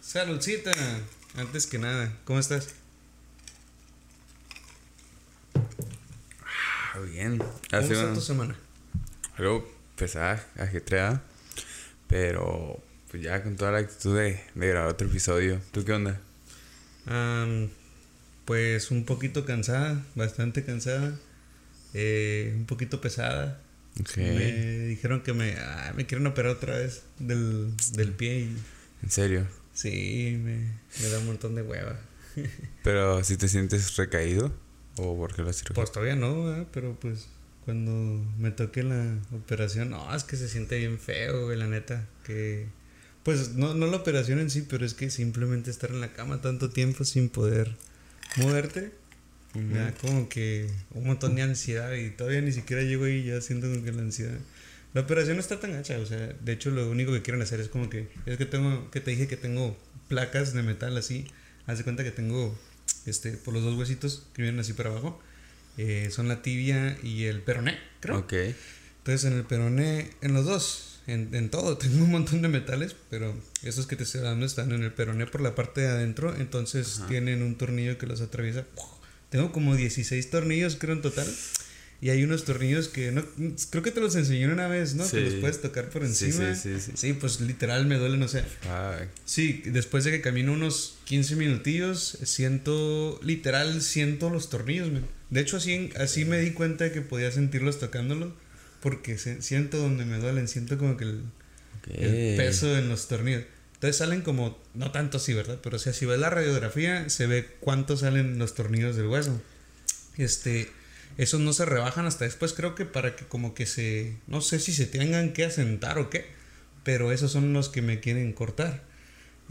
Saludcita, antes que nada, ¿cómo estás? Ah, bien. ¿Cómo Hace está un- tu semana? algo pesada, ajetreada. Pero pues ya con toda la actitud de, de grabar otro episodio. ¿Tú qué onda? Am, pues un poquito cansada, bastante cansada, eh, un poquito pesada. Ok. Me dijeron que me, ah, me quieren operar otra vez del, del pie y En serio. sí, me, me da un montón de hueva. Pero si te sientes recaído o por qué lo cirugía? Pues todavía no, pero pues cuando me toque la operación, no, es que se siente bien feo, güey, la neta, que pues no, no la operación en sí, pero es que simplemente estar en la cama tanto tiempo sin poder moverte, me da como que un montón de ansiedad y todavía ni siquiera llego ahí ya siento como que la ansiedad. La operación no está tan gacha, o sea, de hecho lo único que quieren hacer es como que, es que tengo, que te dije que tengo placas de metal así, haz de cuenta que tengo, este, por los dos huesitos que vienen así para abajo, eh, son la tibia y el peroné, creo. Ok. Entonces en el peroné, en los dos, en, en todo, tengo un montón de metales, pero esos que te estoy dando están en el peroné por la parte de adentro, entonces tienen un tornillo que los atraviesa. Tengo como 16 tornillos, creo, en total. Y hay unos tornillos que no, creo que te los enseñé una vez, ¿no? Que Sí. los puedes tocar por Sí, encima. sí, sí, sí. Sí, pues literal me duelen, o sea, Ay, Sí, después de que camino unos 15 minutillos, siento, literal, siento los tornillos, men. De hecho, así, así me di cuenta de que podía sentirlos tocándolos, porque se- siento donde me duelen, siento como que el, ok. el peso en los tornillos. Entonces salen como, no tanto así, ¿verdad? Pero o sea, si ves la radiografía, se ve cuánto salen los tornillos del hueso. Este, esos no se rebajan hasta después, creo que para que como que se, no sé si se tengan que asentar o qué, pero esos son los que me quieren cortar.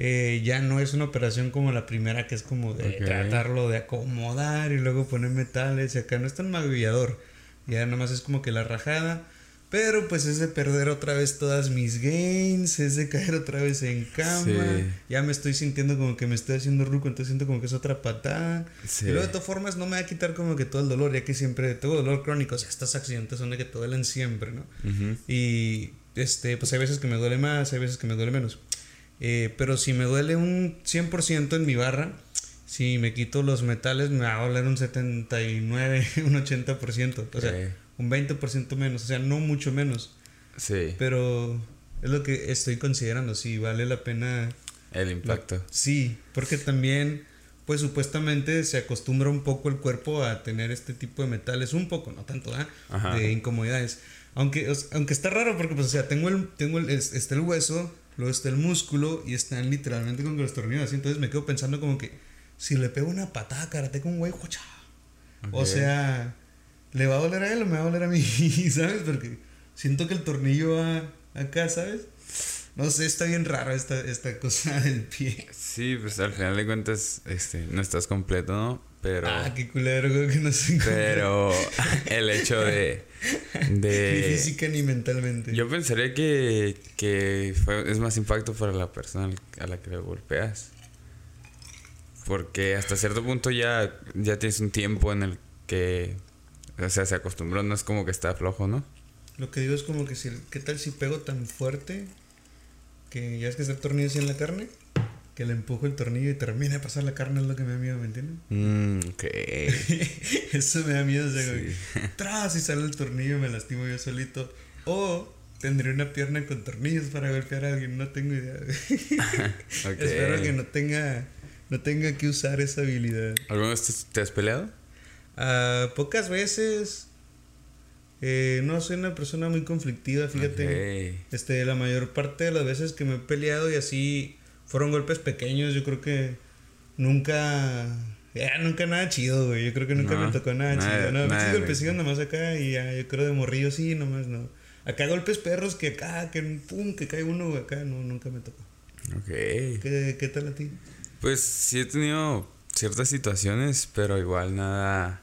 Eh, ya no es una operación como la primera que es como de tratarlo de acomodar y luego poner metales y acá no es tan maguillador. Ya nomás es como que la rajada. Pero pues es de perder otra vez todas mis gains, es de caer otra vez en cama. Sí. Ya me estoy sintiendo como que me estoy haciendo ruco, entonces siento como que es otra patada. Sí. Y luego de todas formas no me va a quitar como que todo el dolor, ya que siempre tengo dolor crónico. O sea, estos accidentes son de que te duelen siempre, ¿no? Y este, pues hay veces que me duele más, hay veces que me duele menos. Eh, pero si me duele un 100% en mi barra, si me quito los metales, me va a doler un 79, un 80%. O sea, Ok. Un 20% menos. O sea, no mucho menos. Sí. Pero es lo que estoy considerando. Si vale la pena. El impacto. Sí, porque también, pues supuestamente se acostumbra un poco el cuerpo a tener este tipo de metales. Un poco, no tanto, ¿ah? Ajá. De incomodidades. Aunque, aunque está raro porque, pues, o sea, tengo el, tengo el, es- está el hueso, luego está el músculo y están literalmente con los tornillos así. Entonces me quedo pensando como que si le pego una patada karate con un güey, ¡jucha! O sea, ¿le va a doler a él o me va a doler a mí? ¿Sabes? Porque siento que el tornillo va acá, ¿sabes? No sé, está bien raro esta, esta cosa del pie. Sí, pues al final de cuentas, este, no estás completo, ¿no? Pero. Ah, qué culero, creo que no sé. Pero el hecho de. Ni de física ni mentalmente. yo pensaría que, que fue- es más impacto para la persona a la que le golpeas. Porque hasta cierto punto ya, ya tienes un tiempo en el que. O sea, se acostumbró, no es como que está flojo, ¿no? Lo que digo es como que si, ¿qué tal si pego tan fuerte que ya es que está el tornillo así en la carne? Que le empujo el tornillo y termina de pasar la carne es lo que me da miedo, ¿me entiendes? Mm, ok. Eso me da miedo, o sea, como Sí. que, tras y sale el tornillo y me lastimo yo solito. O tendré una pierna con tornillos para golpear a alguien, no tengo idea. Ok. Espero que no tenga, no tenga que usar esa habilidad. ¿Alguna vez te- te has peleado? Ah, pocas veces. Eh, no soy una persona muy conflictiva, fíjate. Ok. Este, la mayor parte de las veces que me he peleado y así fueron golpes pequeños, yo creo que nunca. Ya, nunca nada chido, güey. Yo creo que nunca No, me tocó nada, nada- chido. No, de- golpecillos nomás acá y ya, yo creo de morrillo sí, nomás no. Acá golpes perros que acá, que pum, que cae uno, güey, acá, no, nunca me tocó. Ok. ¿Qué, qué tal a ti? Pues sí he tenido ciertas situaciones, pero igual nada,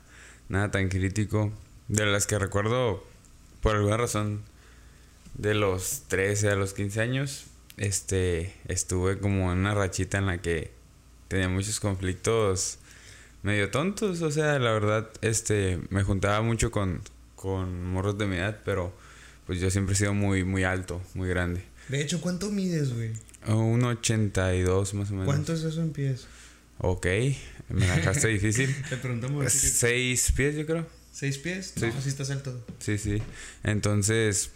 nada tan crítico. De las que recuerdo, por alguna razón, de los 13 a los 15 años, este, estuve como en una rachita en la que tenía muchos conflictos medio tontos. O sea, la verdad, este, me juntaba mucho con, con morros de mi edad, pero pues yo siempre he sido muy, muy alto, muy grande. De hecho, ¿cuánto mides, güey? Un 82 más o menos. ¿Cuánto es eso en pies? Ok, me la dejaste difícil. Te preguntamos. Seis pies, yo creo. ¿Seis pies? Sí. No, sí estás alto. Sí, sí. Entonces,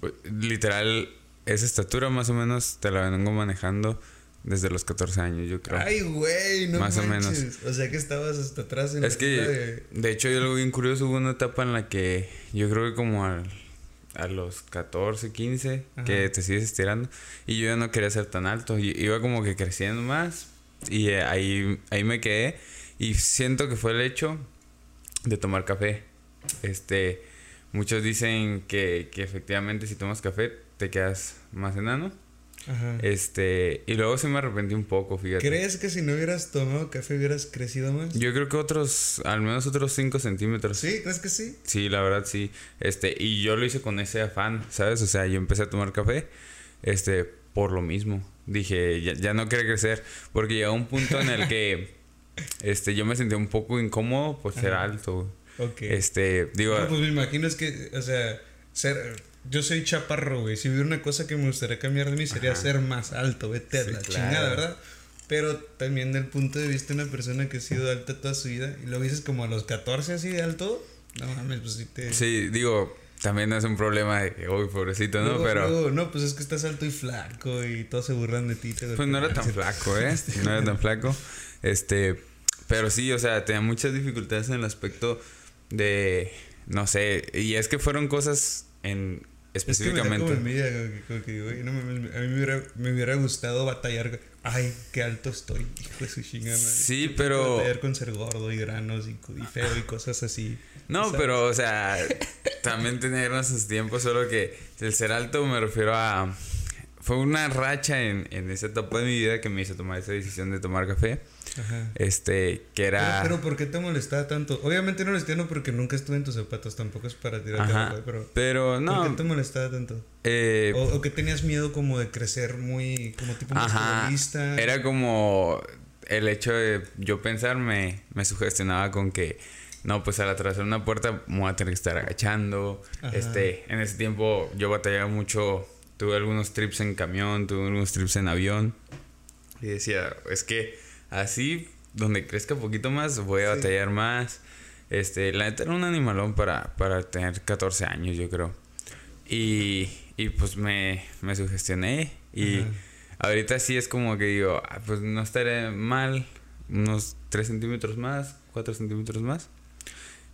pues, literal, esa estatura más o menos te la vengo manejando desde los 14 años, yo creo. Ay, güey, no Más o menos. O sea que estabas hasta atrás en es la que, de- de hecho, hay algo bien curioso. Hubo una etapa en la que yo creo que como al- a los 14, 15, que te sigues estirando. Y yo ya no quería ser tan alto. Y iba como que creciendo más. Y eh, ahí, ahí me quedé. Y siento que fue el hecho de tomar café. Este, muchos dicen que, que efectivamente si tomas café te quedas más enano. Ajá. Este, y luego se me arrepentí un poco, fíjate. ¿Crees que si no hubieras tomado café hubieras crecido más? Yo creo que otros, al menos otros 5 centímetros. ¿Sí? ¿Crees que sí? Sí, la verdad sí. Este, y yo lo hice con ese afán, ¿sabes? O sea, yo empecé a tomar café, este, por lo mismo. Dije, ya, ya no quiero crecer, porque llegó un punto en el que, este, yo me sentía un poco incómodo por ser Ajá. alto. Ok. Este, digo, No, pues me imagino es que, o sea, ser... Yo soy chaparro, güey. Si hubiera una cosa que me gustaría cambiar de mí sería Ajá. ser más alto. Vete Sí, la claro. chingada, ¿verdad? Pero también del punto de vista de una persona que ha sido alta toda su vida y lo dices como a los 14 así de alto, no mames, pues sí te... sí, digo, también no es un problema de que, uy, pobrecito, ¿no? Luego- Pero, luego, no, pues es que estás alto y flaco y todos se burlan de ti. pues no era tan flaco, ¿eh? No era tan flaco. Este, pero sí, o sea, tenía muchas dificultades en el aspecto de, no sé, y es que fueron cosas en Es que me da como específicamente. envidia, como que, güey, no a mí me hubiera, me hubiera gustado batallar. Ay, qué alto estoy, hijo de su chingada. Sí, pero- con ser gordo y granos y feo y cosas así. No, ¿sabes? pero, o sea, también tener esos tiempos, solo que el ser alto me refiero a... Fue una racha en, en esa etapa de mi vida que me hizo tomar esa decisión de tomar café. Ajá. Este, que era... Pero, pero, ¿por qué te molestaba tanto? Obviamente no lo entiendo porque nunca estuve en tus zapatos, tampoco es para tirarte Ajá, pero... pero ¿Por no... qué te molestaba tanto? eh, O, o que tenías miedo como de crecer muy, como tipo Ajá. Era como el hecho de yo pensar me, me sugestionaba con que no, pues al atravesar una puerta me voy a tener que estar agachando. Ajá. Este, en ese tiempo yo batallaba mucho, tuve algunos trips en camión, tuve algunos trips en avión. Y decía, es que así, donde crezca un poquito más, voy a Sí. batallar más. Este, la neta era un animalón para, para tener 14 años, yo creo. Y, y pues me, me sugestioné y... Ajá. Ahorita sí es como que digo, ah, pues no estaré mal, unos 3 centímetros más, 4 centímetros más.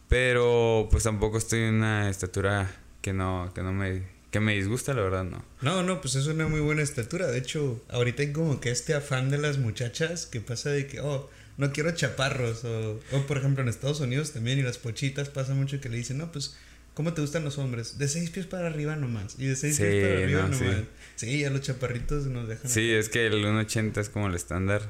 Pero pues tampoco estoy en una estatura que no, que no me, que me disgusta, la verdad no. No, no, pues es una muy buena estatura. De hecho, ahorita hay como que este afán de las muchachas que pasa de que, oh, no quiero chaparros. O, o por ejemplo, en Estados Unidos también y las pochitas pasa mucho que le dicen, no, pues, ¿cómo te gustan los hombres? De seis pies para arriba nomás. Y de seis Sí, pies para arriba no, sí. nomás. Sí. ya los chaparritos nos dejan. Sí, es que el 1.80 es como el estándar.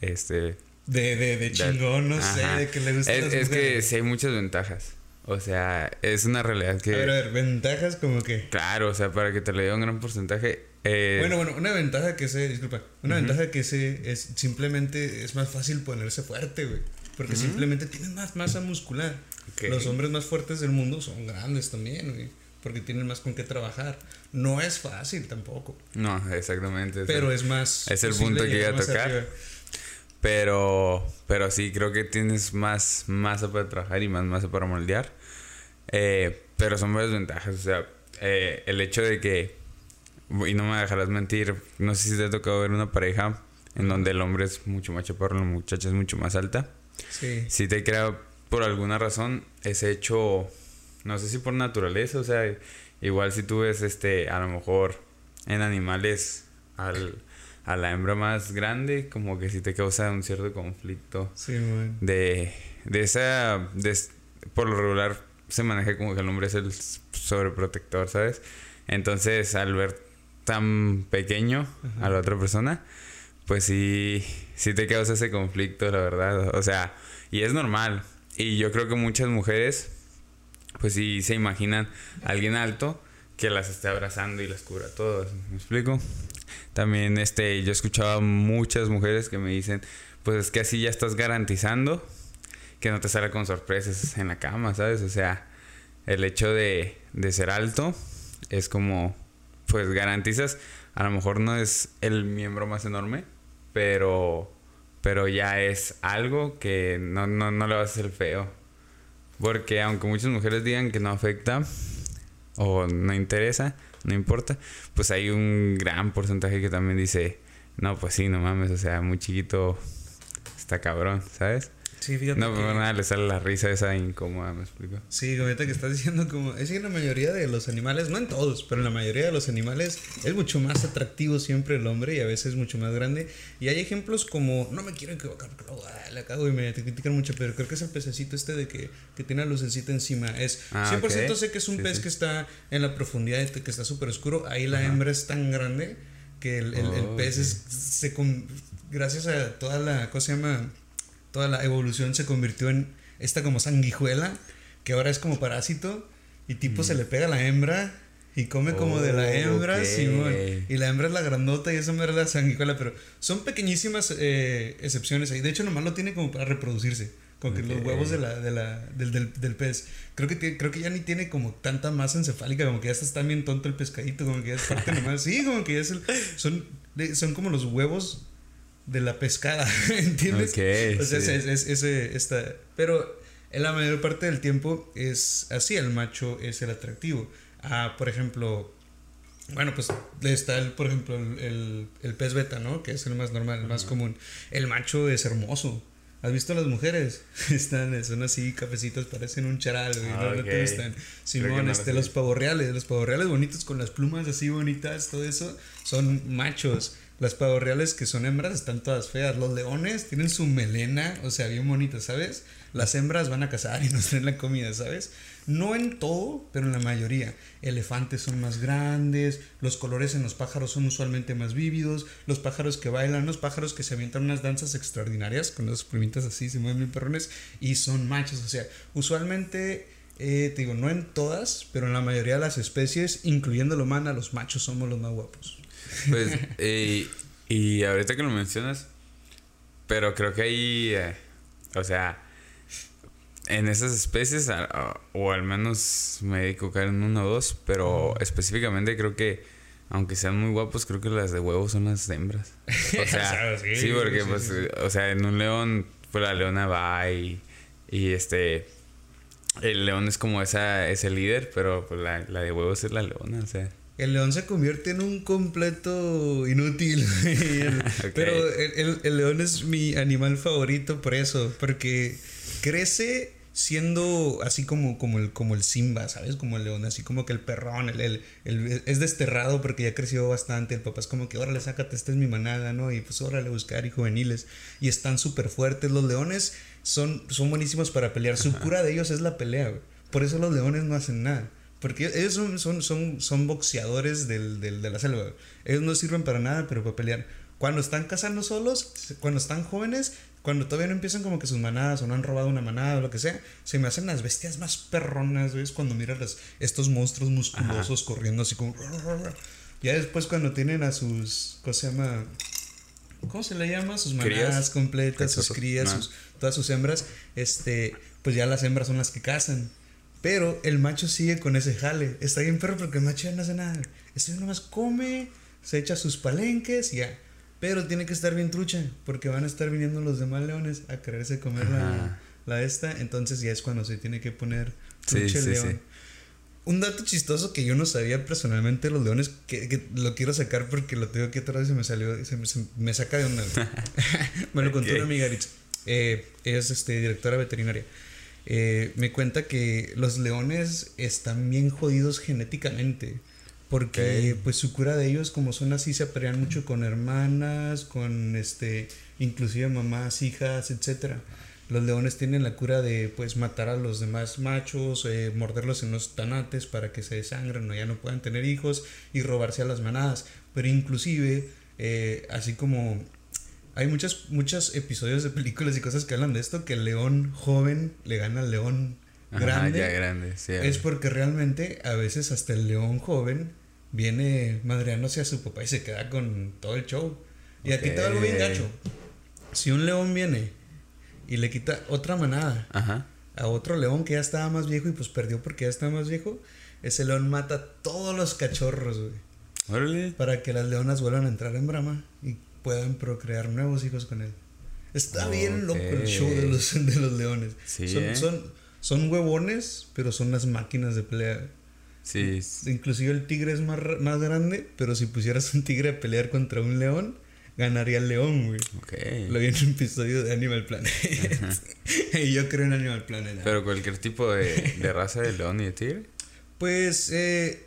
Este, De, de, de chingón, no sé, de que le gustan es, es que sí hay muchas ventajas. O sea, es una realidad que... A ver, a ver, ventajas como que. Claro, o sea, para que te le dé un gran porcentaje... eh, Bueno, bueno, una ventaja que sé, disculpa, una ventaja que sé es simplemente es más fácil ponerse fuerte, güey. Porque simplemente tienes más masa muscular. Ok. Los hombres más fuertes del mundo son grandes también, güey. Porque tienen más con qué trabajar. No es fácil tampoco. No, exactamente. Pero es más. es el punto que iba a tocar. arriba. Pero, pero sí, creo que tienes más masa para trabajar y más masa para moldear. Eh, pero son varias ventajas. O sea, eh, el hecho de que, y no me dejarás mentir, no sé si te ha tocado ver una pareja en donde el hombre es mucho más chaparro, la muchacha es mucho más alta. Sí. Si te crea por alguna razón ese hecho, no sé si por naturaleza, o sea, igual si tú ves este, a lo mejor en animales al, a la hembra más grande, como que sí te causa un cierto conflicto Sí, man. de, de esa, de, por lo regular se maneja como que el hombre es el sobreprotector, ¿sabes? Entonces al ver tan pequeño a la otra persona, pues sí, sí te causa ese conflicto, la verdad. O sea, y es normal. Y yo creo que muchas mujeres, pues sí se imaginan a alguien alto que las esté abrazando y las cubra todas. ¿Me explico? También este, yo he escuchado a muchas mujeres que me dicen, pues es que así ya estás garantizando que no te salga con sorpresas en la cama, ¿sabes? O sea, el hecho de, de ser alto es como, pues garantizas a lo mejor no es el miembro más enorme, pero, pero ya es algo que no, no, no le va a hacer feo. Porque aunque muchas mujeres digan que no afecta o no interesa, no importa, pues hay un gran porcentaje que también dice, no, pues sí, no mames, o sea, muy chiquito está cabrón, ¿sabes? Sí, fíjate. No, que- pero nada, le sale la risa esa incómoda, me explico. Sí, ahorita que estás diciendo como... Es que en la mayoría de los animales, no en todos, pero en la mayoría de los animales es mucho más atractivo siempre el hombre y a veces mucho más grande. Y hay ejemplos como... No me quiero equivocar porque luego ah, la cago y me critican mucho, pero creo que es el pececito este de que, que tiene la lucecita encima. Es Ah, 100% ok. sé que es un Sí, pez sí. que está en la profundidad, que está súper oscuro. Ahí la hembra es tan grande que el, el- el Oh, pez ok. es, se... con- gracias a toda la... ¿Cómo se llama? Toda la evolución se convirtió en esta como sanguijuela, que ahora es como parásito, y tipo se le pega a la hembra y come como de la Oh, hembra, ok. Simón. Y la hembra es la grandota y esa mera es la sanguijuela, pero son pequeñísimas eh, excepciones ahí. De hecho, nomás lo tiene como para reproducirse. Como que los huevos de la, de la, del, del, del pez. Creo que, tiene- creo que ya ni tiene como tanta masa encefálica, como que ya está bien tonto el pescadito, como que ya es parte nomás. Sí, como que ya es el. Son, son como los huevos de la pescada, ¿entiendes? Ok, O sea, sí. es, es- ese, esta, pero en la mayor parte del tiempo es así, el macho es el atractivo. Ah, por ejemplo, bueno, pues está el, por ejemplo, el, el, el pez beta, ¿no? Que es el más normal, el más común. El macho es hermoso. ¿Has visto a las mujeres? Están, son así, cafecitos, parecen un charal, güey. Ah, ¿no? ¿No ok. te gustan? Simón, no los este, los pavorreales, los pavorreales bonitos con las plumas así bonitas, todo eso, son machos. Las pavorreales que son hembras están todas feas. Los leones tienen su melena, o sea, bien bonita, ¿sabes? Las hembras van a cazar y nos traen la comida, ¿sabes? No en todo, pero en la mayoría. Elefantes son más grandes, los colores en los pájaros son usualmente más vívidos, los pájaros que bailan, los pájaros que se avientan unas danzas extraordinarias con las plumitas así, se mueven bien perrones y son machos, o sea, usualmente eh, te digo, no en todas, pero en la mayoría de las especies, incluyendo la humana, los machos somos los más guapos. Pues, eh, y ahorita que lo mencionas, pero creo que ahí, eh, o sea, en esas especies, a- a- o al menos me he de equivocar en una o dos, pero específicamente creo que, aunque sean muy guapos, creo que las de huevo son las hembras. O sea, O sea, sí, sí, porque sí, pues, sí. o sea, en un león, pues la leona va y, y este... El león es como esa, ese líder, pero pues, la, la de huevos es la leona, o sea. El león se convierte en un completo inútil. Pero el, el- el león es mi animal favorito por eso, porque crece siendo así como, como, el, como el Simba, ¿sabes? Como el león, así como que el perrón, el, el- el- es desterrado porque ya creció bastante. El papá es como que, órale, sácate, esta es mi manada, ¿no? Y pues órale, buscar y juveniles. Y están súper fuertes. Los leones son, son buenísimos para pelear. Su cura de ellos es la pelea, güey. Por eso los leones no hacen nada. Porque ellos son, son, son, son boxeadores del, del- de la selva. Ellos no sirven para nada, pero para pelear. Cuando están cazando solos, cuando están jóvenes, cuando todavía no empiezan como que sus manadas o no han robado una manada o lo que sea, se me hacen las bestias más perronas, ¿ves? Cuando miras las- estos monstruos musculosos corriendo así como... Ya después cuando tienen a sus... ¿Cómo se llama? ¿Cómo se le llama? Sus manadas Crías. completas, sus crías, Ah. sus, todas sus hembras, este, pues ya las hembras son las que cazan. Pero el macho sigue con ese jale. Está bien perro porque el macho ya no hace nada. Este nomás come, se echa sus palenques y ya. Pero tiene que estar bien trucha porque van a estar viniendo los demás leones a quererse comer la, la esta. Entonces ya es cuando se tiene que poner Sí, trucha el sí, león. sí. Un dato chistoso que yo no sabía personalmente de los leones, que, que lo quiero sacar porque lo tengo aquí atrás y se me salió, se me, se me saca de onda. me lo contó Ok. una amiga, Aritz. Eh, es este, directora veterinaria. Eh, me cuenta que los leones están bien jodidos genéticamente. Porque pues su cura de ellos, como son así, se pelean mucho con hermanas, con este, inclusive mamás, hijas, etcétera. Los leones tienen la cura de pues matar a los demás machos, eh, morderlos en los tanates para que se desangren o ya no puedan tener hijos y robarse a las manadas. Pero inclusive, eh, así como hay muchos, muchos episodios de películas y cosas que hablan de esto, que el león joven le gana al león Ajá, grande. ya grande, sí. Es porque realmente a veces hasta el león joven viene madreándose a su papá y se queda con todo el show. Y aquí te algo bien gacho. Si un león viene y le quita otra manada Ajá. a otro león que ya estaba más viejo y pues perdió porque ya estaba más viejo, ese león mata a todos los cachorros, güey. Órale. Para que las leonas vuelvan a entrar en Brahma y puedan procrear nuevos hijos con él. Está bien loco el show de los, de los leones. Sí, son, ¿eh? son, son huevones, pero son las máquinas de pelea. Sí. Inclusive el tigre es más, más grande, pero si pusieras un tigre a pelear contra un león, ganaría el león, güey. Lo vi en un episodio de Animal Planet. y yo creo en Animal Planet. Pero cualquier tipo de, de raza de león y de tigre. Pues, eh,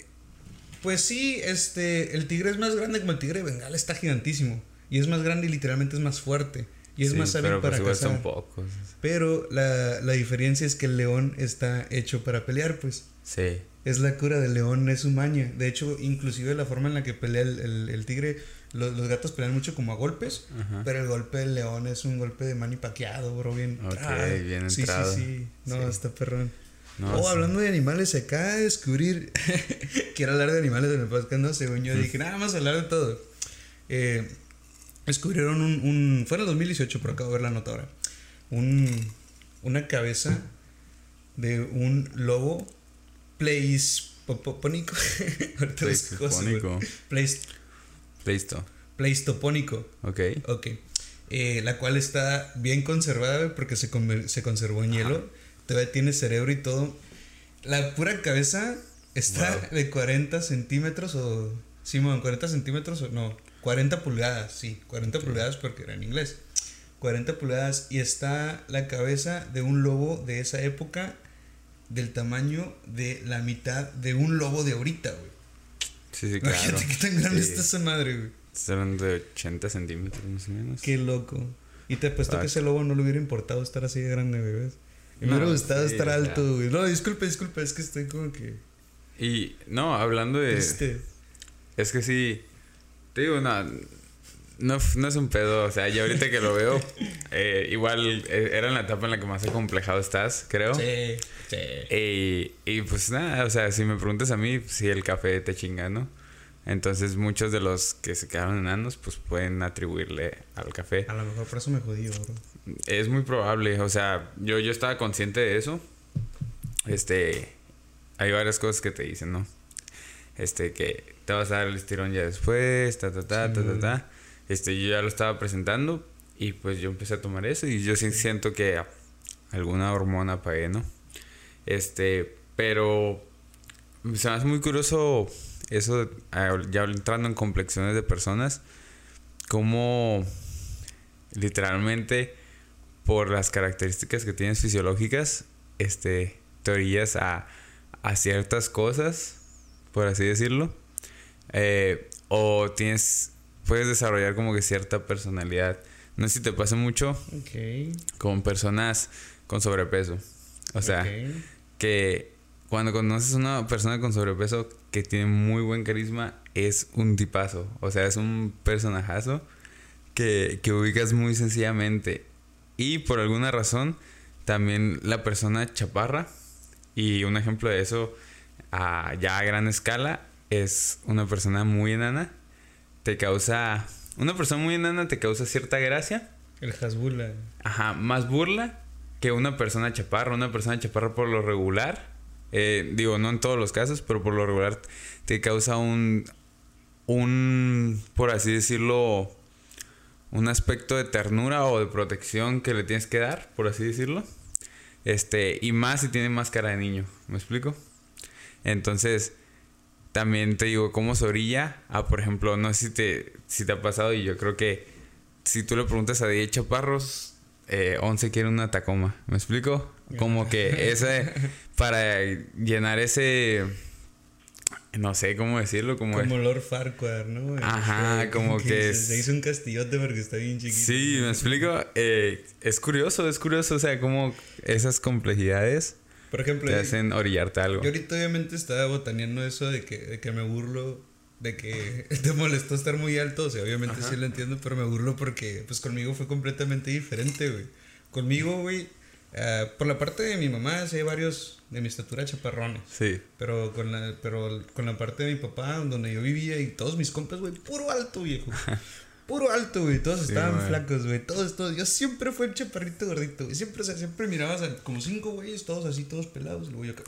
pues sí, este, el tigre es más grande como el tigre de Bengala, está gigantísimo. Y es más grande y literalmente es más fuerte. Y es Sí, más hábil pues para igual cazar. son pocos. Pero la, la diferencia es que el león está hecho para pelear, pues. Sí. Es la cura del león, es su maña. De hecho, inclusive la forma en la que pelea el, el- el tigre, lo- los, gatos pelean mucho como a golpes, Ajá. pero el golpe del león es un golpe de mani paqueado, bro, bien. Ok, bien sí, entrado. Sí, sí, No, Sí. está perrón. No, oh, sí. hablando de animales, acá descubrir. Quiero hablar de animales en el podcast, ¿no? Según yo dije, nada más hablar de todo. Eh, descubrieron un, un. Fue en el 2018, pero acabo de ver la nota ahora. Un, una cabeza de un lobo pleistopónico. Pleistopónico. Pleist- Listo. pleistopónico. Ok. Ok. Eh, la cual está bien conservada, porque se, se conservó en hielo. Todavía tiene cerebro y todo. La pura cabeza está Wow. de 40 centímetros o... Simón, 40 centímetros o no, 40 pulgadas, sí, 40 pulgadas porque era en inglés. 40 pulgadas y está la cabeza de un lobo de esa época del tamaño de la mitad de un lobo de ahorita, güey. Sí, sí, claro. Imagínate qué tan grande Sí. está esa madre, güey. Serán de 80 centímetros más o menos. Qué loco. Y te apuesto que ese lobo no le hubiera importado estar así de grande, güey. ¿ves? Y me No, hubiera gustado sí, estar alto, güey. No, disculpe, disculpe, es que estoy como que. Y no, hablando de. Triste. Es que sí. Te digo, no. No, no es un pedo. O sea, ya ahorita que lo veo. eh, igual eh, era en la etapa en la que más acomplejado estás, creo. Sí, sí. Y, y pues nada, o sea, si me preguntas a mí, sí, el café te chinga, ¿no? Entonces muchos de los que se quedaron enanos, pues pueden atribuirle al café. A lo mejor por eso me jodí, bro. Es muy probable, o sea, yo, yo estaba consciente de eso. Este, hay varias cosas que te dicen, ¿no? Este, que te vas a dar el estirón ya después, ta, ta, ta, ta, ta, ta. Este, yo ya lo estaba presentando y pues yo empecé a tomar eso y yo sí siento que alguna hormona pagué, ¿no? Este, pero se me hace muy curioso eso, ya entrando en complexiones de personas, como literalmente por las características que tienes fisiológicas, este, te orillas a, a ciertas cosas, por así decirlo, eh, o tienes, puedes desarrollar como que cierta personalidad. No sé si te pasa mucho con personas con sobrepeso. O sea, que cuando conoces a una persona con sobrepeso que tiene muy buen carisma, es un tipazo. O sea, es un personajazo que, que ubicas muy sencillamente. Y por alguna razón, también la persona chaparra. Y un ejemplo de eso, a, ya a gran escala, es una persona muy enana. Te causa. Una persona muy enana te causa cierta gracia. El Hasbula. Ajá, más burla que una persona chaparra. Una persona chaparra por lo regular, eh, digo, no en todos los casos, pero por lo regular te causa un, un, por así decirlo, un aspecto de ternura o de protección que le tienes que dar, por así decirlo. Este, y más si tiene más cara de niño, ¿me explico? Entonces, también te digo, cómo se orilla a, por ejemplo, no sé si te, si te ha pasado y yo creo que si tú le preguntas a 10 chaparros, eh, 11 quieren una Tacoma, ¿me explico? Como que ese, para llenar ese, no sé cómo decirlo, como... Como Lord Farquaad, ¿no? Ajá, Eh, como que se, es- se hizo un castillote porque está bien chiquito. Sí, me explico. Eh, es curioso, es curioso, o sea, como esas complejidades Por ejemplo, te yo- hacen orillarte algo. Yo ahorita obviamente estaba botaneando eso de que, de que me burlo, de que te molestó estar muy alto, o sea, obviamente Ajá. sí lo entiendo, pero me burlo porque pues conmigo fue completamente diferente, güey. Conmigo, güey, ah, por la parte de mi mamá, sí hay varios de mi estatura chaparrones, Sí. pero con la, pero con la parte de mi papá, donde yo vivía y todos mis compas, güey, puro alto, viejo. Puro alto, güey. Todos Sí, estaban flacos, güey. Todos, todos. Yo siempre fui el chaparrito gordito, güey. Siempre, o sea, siempre mirabas a como cinco güeyes, todos así, todos pelados. Luego yo acá.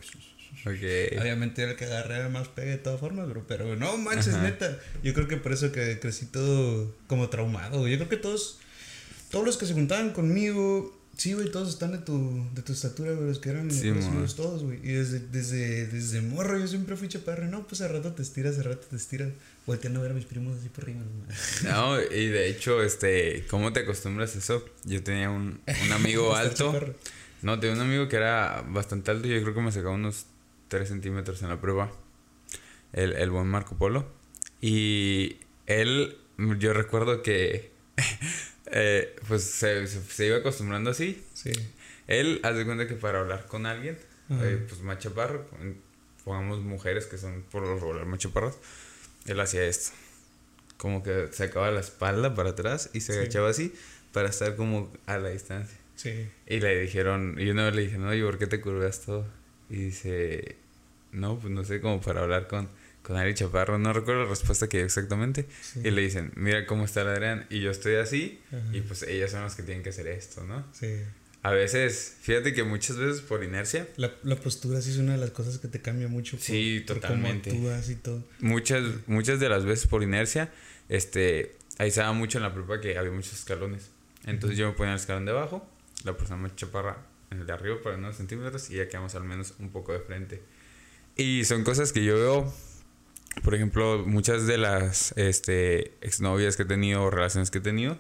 Ok. Obviamente era el que agarré más pegue de todas formas, bro. Pero no manches, neta. Yo creo que por eso que crecí todo como traumado, güey. Yo creo que todos, todos los que se juntaban conmigo, sí, güey, todos están de tu, de tu estatura, güey. Los que eran Sí, los todos, güey. Y desde, desde, desde morro yo siempre fui chaparro. No, pues a rato te estiras, a rato te estiras. Volteando a ver a mis primos así por arriba, no No, y de hecho, este, ¿cómo te acostumbras a eso? Yo tenía un, un amigo alto. No, tenía un amigo que era bastante alto. Yo creo que me sacaba unos 3 centímetros en la prueba. El, el buen Marco Polo. Y él, yo recuerdo que, eh, pues se, se, se iba acostumbrando así. Sí. Él, haz de cuenta que para hablar con alguien, eh, pues más chaparro, pon- pongamos mujeres que son por lo regular más chaparras, él hacía esto. Como que sacaba la espalda para atrás y se Sí. agachaba así para estar como a la distancia. Sí. Y le dijeron, y una vez le dije, no, ¿y por qué te curvas todo? Y dice, no, pues no sé, como para hablar con, con Ari Chaparro. No recuerdo la respuesta que dio exactamente. Sí. Y le dicen, mira cómo está la Adrián. Y yo estoy así, Ajá. y pues ellas son las que tienen que hacer esto, ¿no? Sí. A veces, fíjate que muchas veces por inercia, La, la postura sí es una de las cosas que te cambia mucho. por- Sí, por totalmente. Cómo actúas y todo. muchas, muchas de las veces por inercia, este, ahí se daba mucho en la prepa que había muchos escalones. Entonces yo me ponía el escalón de abajo, la persona más chaparra en el de arriba para unos centímetros y ya quedamos al menos un poco de frente. Y son cosas que yo veo, por ejemplo, muchas de las este, exnovias que he tenido o relaciones que he tenido,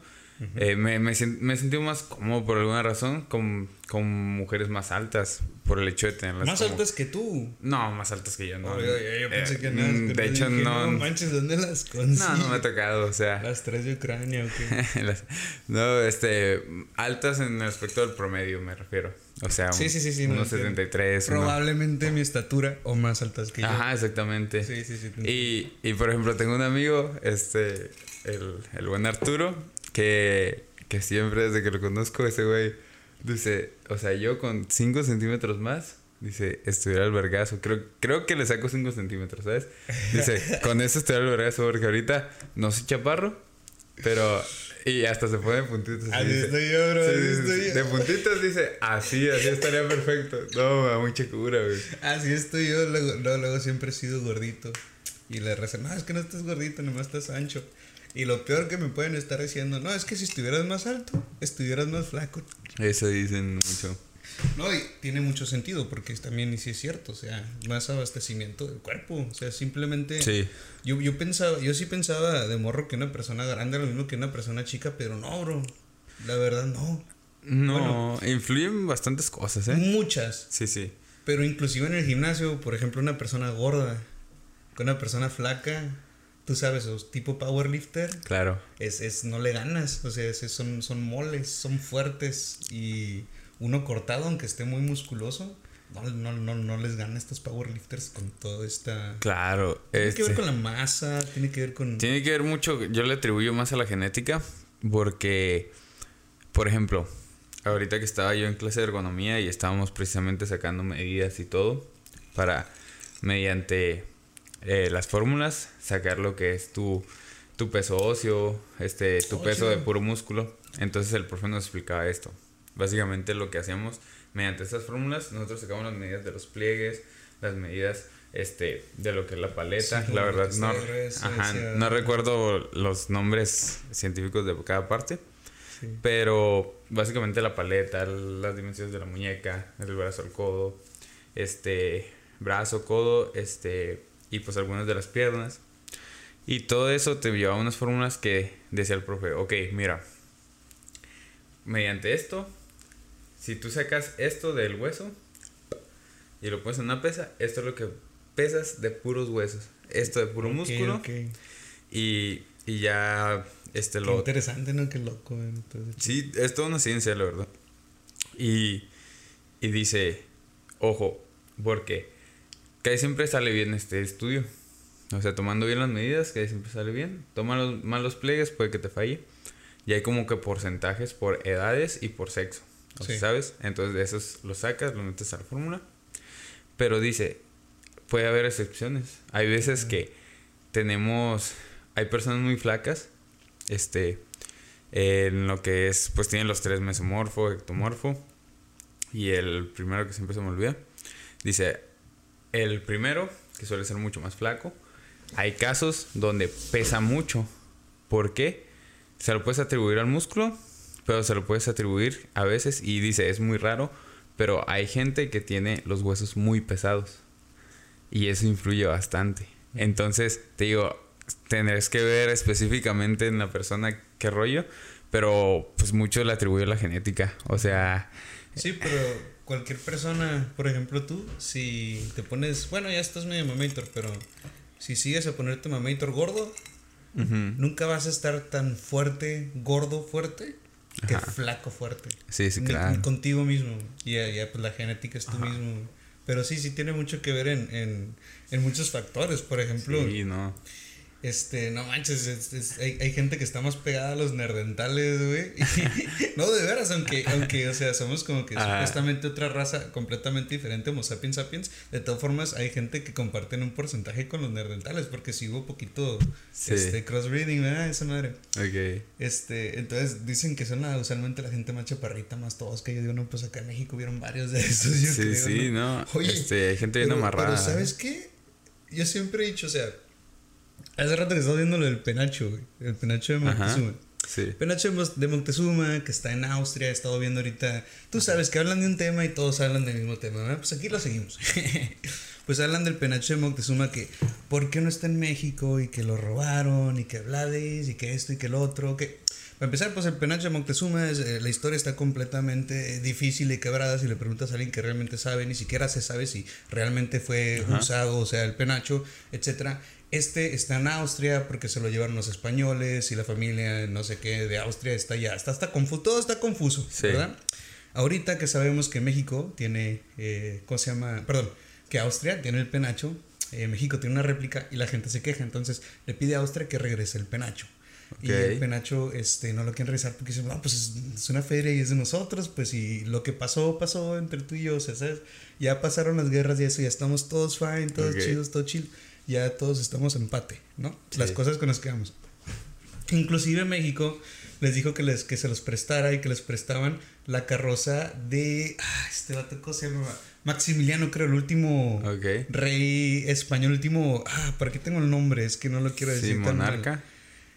eh, me, me, he sentido más cómodo por alguna razón con, con mujeres más altas, por el hecho de tenerlas Más como- altas que tú. No, más altas que yo, no. Yo pensé Eh, que nada. mm, que De no hecho, dije, no. No manches, ¿dónde las consigues? No, no me ha tocado, o sea. Las tres de Ucrania, ¿o qué? las- no, este. Altas en el aspecto del promedio, me refiero. O sea, Sí, sí, sí, sí, unos refiero. 73. uno- Probablemente mi estatura o más altas que yo. Ajá, exactamente. Sí, sí, sí. Y, y por ejemplo, tengo un amigo, este, el, el buen Arturo, que, que siempre desde que lo conozco, ese güey, dice, o sea, yo con 5 centímetros más, dice, estuviera al vergazo. Creo, creo que le saco 5 centímetros, ¿sabes? Dice, con eso estuviera al vergazo, porque ahorita no soy chaparro, pero... Y hasta se pone puntitos. Así dice- estoy yo, bro, Sí, así sí, sí, estoy yo. De puntitos dice, así, así estaría perfecto. No, me da mucha cura, güey. Así estoy yo, luego, luego, luego siempre he sido gordito. Y le recen, no, es que no estás gordito, nomás estás ancho. Y lo peor que me pueden estar diciendo, no, es que si estuvieras más alto, estuvieras más flaco. Eso dicen mucho. No, y tiene mucho sentido, porque también, y sí es cierto, o sea, más abastecimiento del cuerpo. O sea, simplemente. Sí. Yo, yo pensaba, yo sí pensaba de morro que una persona grande era lo mismo que una persona chica, pero no, bro. La verdad, no. No, influyen bastantes cosas, ¿eh? Muchas. Sí, sí. Pero inclusive en el gimnasio, por ejemplo, una persona gorda con una persona flaca, tú sabes, tipo powerlifter, Claro. es, es no le ganas. O sea, es- son, son moles, son fuertes. Y uno cortado, aunque esté muy musculoso, no, no, no, no les gana a estos powerlifters con toda esta. Claro. Tiene que ver este, con la masa, tiene que ver con. Tiene que ver mucho, yo le atribuyo más a la genética, porque, por ejemplo, ahorita que estaba yo en clase de ergonomía y estábamos precisamente sacando medidas y todo, para, mediante eh, las fórmulas, sacar lo que es tu, tu peso óseo, este, tu Oh, peso de puro músculo. Entonces el profe nos explicaba esto. Básicamente lo que hacíamos mediante estas fórmulas, nosotros sacamos las medidas de los pliegues, las medidas este de lo que es la paleta, Sí, la verdad no, ajá, no recuerdo los nombres científicos de cada parte, Sí. pero básicamente la paleta, las dimensiones de la muñeca, el brazo, el codo, este brazo, codo, este y pues algunas de las piernas. Y todo eso te llevaba unas fórmulas que decía el profe, ok, mira, mediante esto, si tú sacas esto del hueso y lo pones en una pesa, esto es lo que pesas de puros huesos. Esto de puro músculo y, y ya este lo... interesante, ¿no? Qué loco. entonces. Sí, es toda una ciencia, la verdad. Y, y dice, ojo, porque casi siempre sale bien este estudio. O sea, tomando bien las medidas, casi siempre sale bien. Toma los malos pliegues, puede que te falle. Y hay como que porcentajes por edades y por sexo. O sea, Sí. ¿Sabes? Entonces de esos los sacas, los metes a la fórmula. Pero dice, puede haber excepciones. Hay veces que tenemos, hay personas muy flacas, este, en lo que es, pues tienen los tres mesomorfo, ectomorfo. Y el primero que siempre se me olvida, dice, el primero, que suele ser mucho más flaco. Hay casos donde pesa mucho. ¿Por qué? Se lo puedes atribuir al músculo, pero se lo puedes atribuir a veces y dice, es muy raro, pero hay gente que tiene los huesos muy pesados y eso influye bastante. Entonces, te digo, tendrás que ver específicamente en la persona qué rollo, pero pues mucho le atribuye a la genética, o sea... Sí, pero cualquier persona, por ejemplo tú, si te pones, bueno, ya estás medio mamator, pero si sigues a ponerte mamator gordo, nunca vas a estar tan fuerte, gordo fuerte, que flaco fuerte. Sí, sí, claro. contigo mismo. Y ya, pues la genética es tú mismo. Pero sí, sí tiene mucho que ver en, en, en muchos factores. Por ejemplo, sí, no. Este, no manches, hay, hay, gente que está más pegada a los nerdentales, güey. no, de veras, aunque, aunque, o sea, somos como que supuestamente otra raza completamente diferente, Homo sapiens sapiens. De todas formas, hay gente que comparten un porcentaje con los nerdentales, porque si hubo poquito este, crossbreeding, ¿verdad? Esa madre. Ok. Este, entonces dicen que son la, usualmente la gente más chaparrita, más tosca. Yo digo, no, pues acá en México vieron varios de esos. Yo sí, sí, no. Oye, este, hay gente bien amarrada. Pero, ¿sabes qué? Yo siempre he dicho, o sea, Hace rato que estaba viendo lo del penacho, güey. El penacho de Moctezuma. sí. Penacho de Moctezuma, que está en Austria. He estado viendo ahorita. Tú sabes que hablan de un tema y todos hablan del mismo tema, ¿verdad? Pues aquí lo seguimos. pues hablan del penacho de Moctezuma que. ¿Por qué no está en México? Y que lo robaron. Y que Blades. Y que esto y que el otro. Que. Para empezar, pues el penacho de Moctezuma, es, eh, la historia está completamente difícil y quebrada. Si le preguntas a alguien que realmente sabe, ni siquiera se sabe si realmente fue usado, o sea, el penacho, etcétera. Este está en Austria porque se lo llevaron los españoles y la familia, no sé qué, de Austria está allá. Está, está confuso, todo está confuso, ¿verdad? Ahorita que sabemos que México tiene, eh, ¿cómo se llama? Perdón, que Austria tiene el penacho, eh, México tiene una réplica y la gente se queja. Entonces le pide a Austria que regrese el penacho. Y el penacho este, no lo quieren regresar porque dicen, no, pues es, una feria y es de nosotros, pues y lo que pasó, pasó entre tú y yo, ¿sabes? Ya pasaron las guerras y eso, ya estamos todos fine, todos chidos, todo chill ya todos estamos empate, ¿no? Las cosas con las que vamos. Inclusive México les dijo que, les, que se los prestara y que les prestaban la carroza de... Ah, este vato, ¿cómo se llama? Maximiliano, creo, el último rey español, el último... Ah, ¿para qué tengo el nombre? Es que no lo quiero decir. Sí, monarca.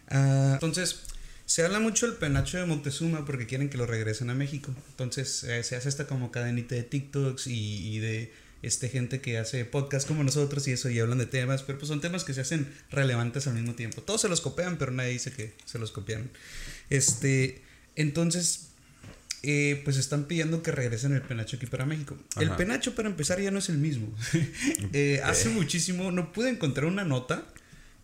Ah, entonces, se habla mucho del penacho de Montezuma porque quieren que lo regresen a México. Entonces, eh, se hace esta como cadenita de TikToks y, y de este, gente que hace podcast como nosotros y eso y hablan de temas, pero pues son temas que se hacen relevantes al mismo tiempo. Todos se los copian, pero nadie dice que se los copian. Este, entonces, eh, pues están pidiendo que regresen el penacho aquí para México. El penacho, para empezar, ya no es el mismo. Eh, hace muchísimo, no pude encontrar una nota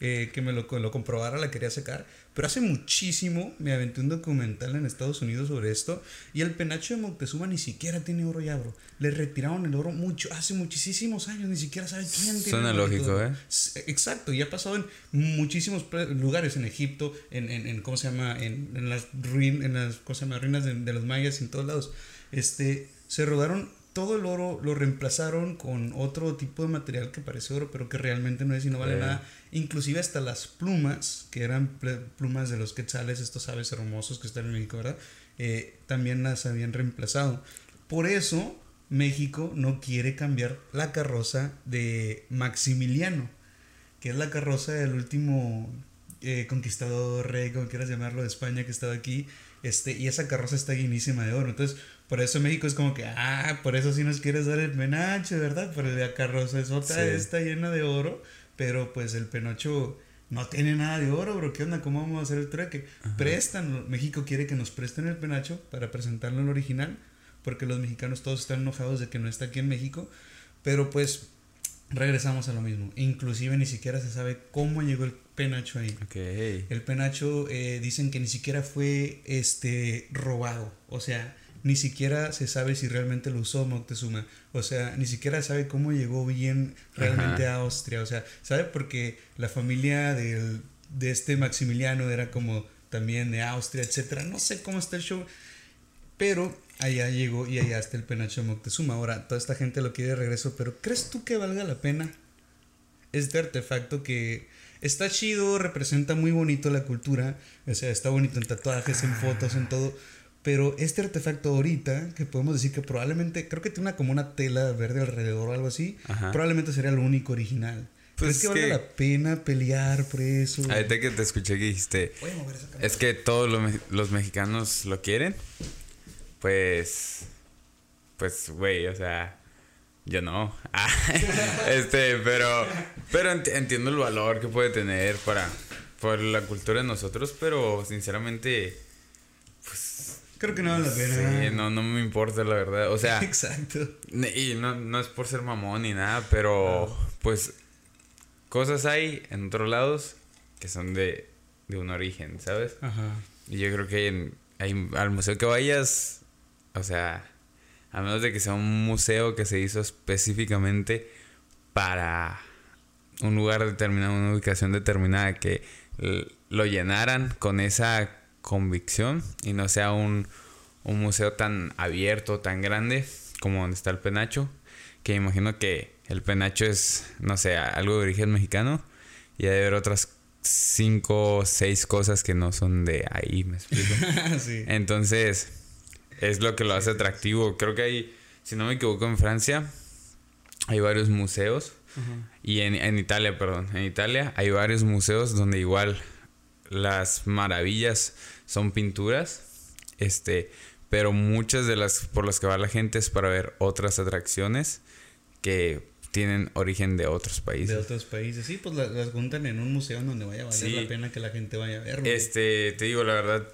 eh, que me lo, lo, comprobara, la quería sacar. Pero hace muchísimo me aventé un documental en Estados Unidos sobre esto. Y el penacho de Moctezuma ni siquiera tiene oro ya, bro. Le retiraron el oro mucho, hace muchísimos años. Ni siquiera sabe quién tiene Suena lógico, ¿eh? Exacto. Y ha pasado en muchísimos lugares. En Egipto, en, en, en ¿cómo se llama? En, en las, ruin, en las ¿cómo se llama? ruinas de, de los mayas en todos lados. Este, se rodaron todo el oro lo reemplazaron con otro tipo de material que parece oro, pero que realmente no es y no vale nada. Inclusive hasta las plumas, que eran plumas de los quetzales, estos aves hermosos que están en México, ¿verdad? Eh, también las habían reemplazado. Por eso México no quiere cambiar la carroza de Maximiliano, que es la carroza del último eh, conquistador, rey, como quieras llamarlo, de España que estaba aquí. Este, y esa carroza está llenísima de oro. Entonces, por eso México es como que, ah, por eso sí nos quieres dar el penacho, ¿verdad? Pero la carroza es otra, está llena de oro, pero pues el penacho no tiene nada de oro, bro. ¿Qué onda? ¿Cómo vamos a hacer el trueque? Prestan, México quiere que nos presten el penacho para presentarlo en el original, porque los mexicanos todos están enojados de que no está aquí en México, pero pues regresamos a lo mismo. Inclusive ni siquiera se sabe cómo llegó el penacho ahí. El penacho eh, dicen que ni siquiera fue este robado, o sea ni siquiera se sabe si realmente lo usó Moctezuma. O sea, ni siquiera sabe cómo llegó bien realmente a Austria. O sea, sabe porque la familia del, de este Maximiliano era como también de Austria, etcétera. No sé cómo está el show. Pero allá llegó y allá está el penacho de Moctezuma. Ahora, toda esta gente lo quiere de regreso, pero ¿crees tú que valga la pena este artefacto que está chido, representa muy bonito la cultura? O sea, está bonito en tatuajes, en fotos, en todo Pero este artefacto ahorita, que podemos decir que probablemente, creo que tiene una, como una tela verde alrededor o algo así, Ajá. probablemente sería el único original. Pues ¿Crees que es vale que- la pena pelear por eso? Ahorita que te escuché que dijiste, Voy a mover esa es que todos los, los mexicanos lo quieren, pues, pues, güey, o sea, yo no. Ah, este, pero, pero ent- entiendo el valor que puede tener para, por la cultura de nosotros, pero sinceramente, Creo que no vale la pena. sí, no, no me importa la verdad. O sea, Exacto. Y no, no es por ser mamón ni nada, pero pues cosas hay en otros lados que son de, de un origen, ¿sabes? Ajá. Y yo creo que en, hay- al museo que vayas, o sea, a menos de que sea un museo que se hizo específicamente para un lugar determinado, una ubicación determinada, que lo llenaran con esa convicción y no sea un, un museo tan abierto, tan grande como donde está el penacho, que imagino que el penacho es, no sé, algo de origen mexicano y hay de haber otras cinco o seis cosas que no son de ahí, me explico. sí. Entonces, es lo que lo hace atractivo. Creo que hay, si no me equivoco, en Francia hay varios museos. Y en, en Italia, perdón, en Italia hay varios museos donde igual las maravillas son pinturas. Este, pero muchas de las por las que va la gente es para ver otras atracciones que tienen origen de otros De países. otros países. Sí, pues la- las juntan en un museo donde vaya a valer Sí. la pena que la gente vaya a verlo. Este, te digo la verdad,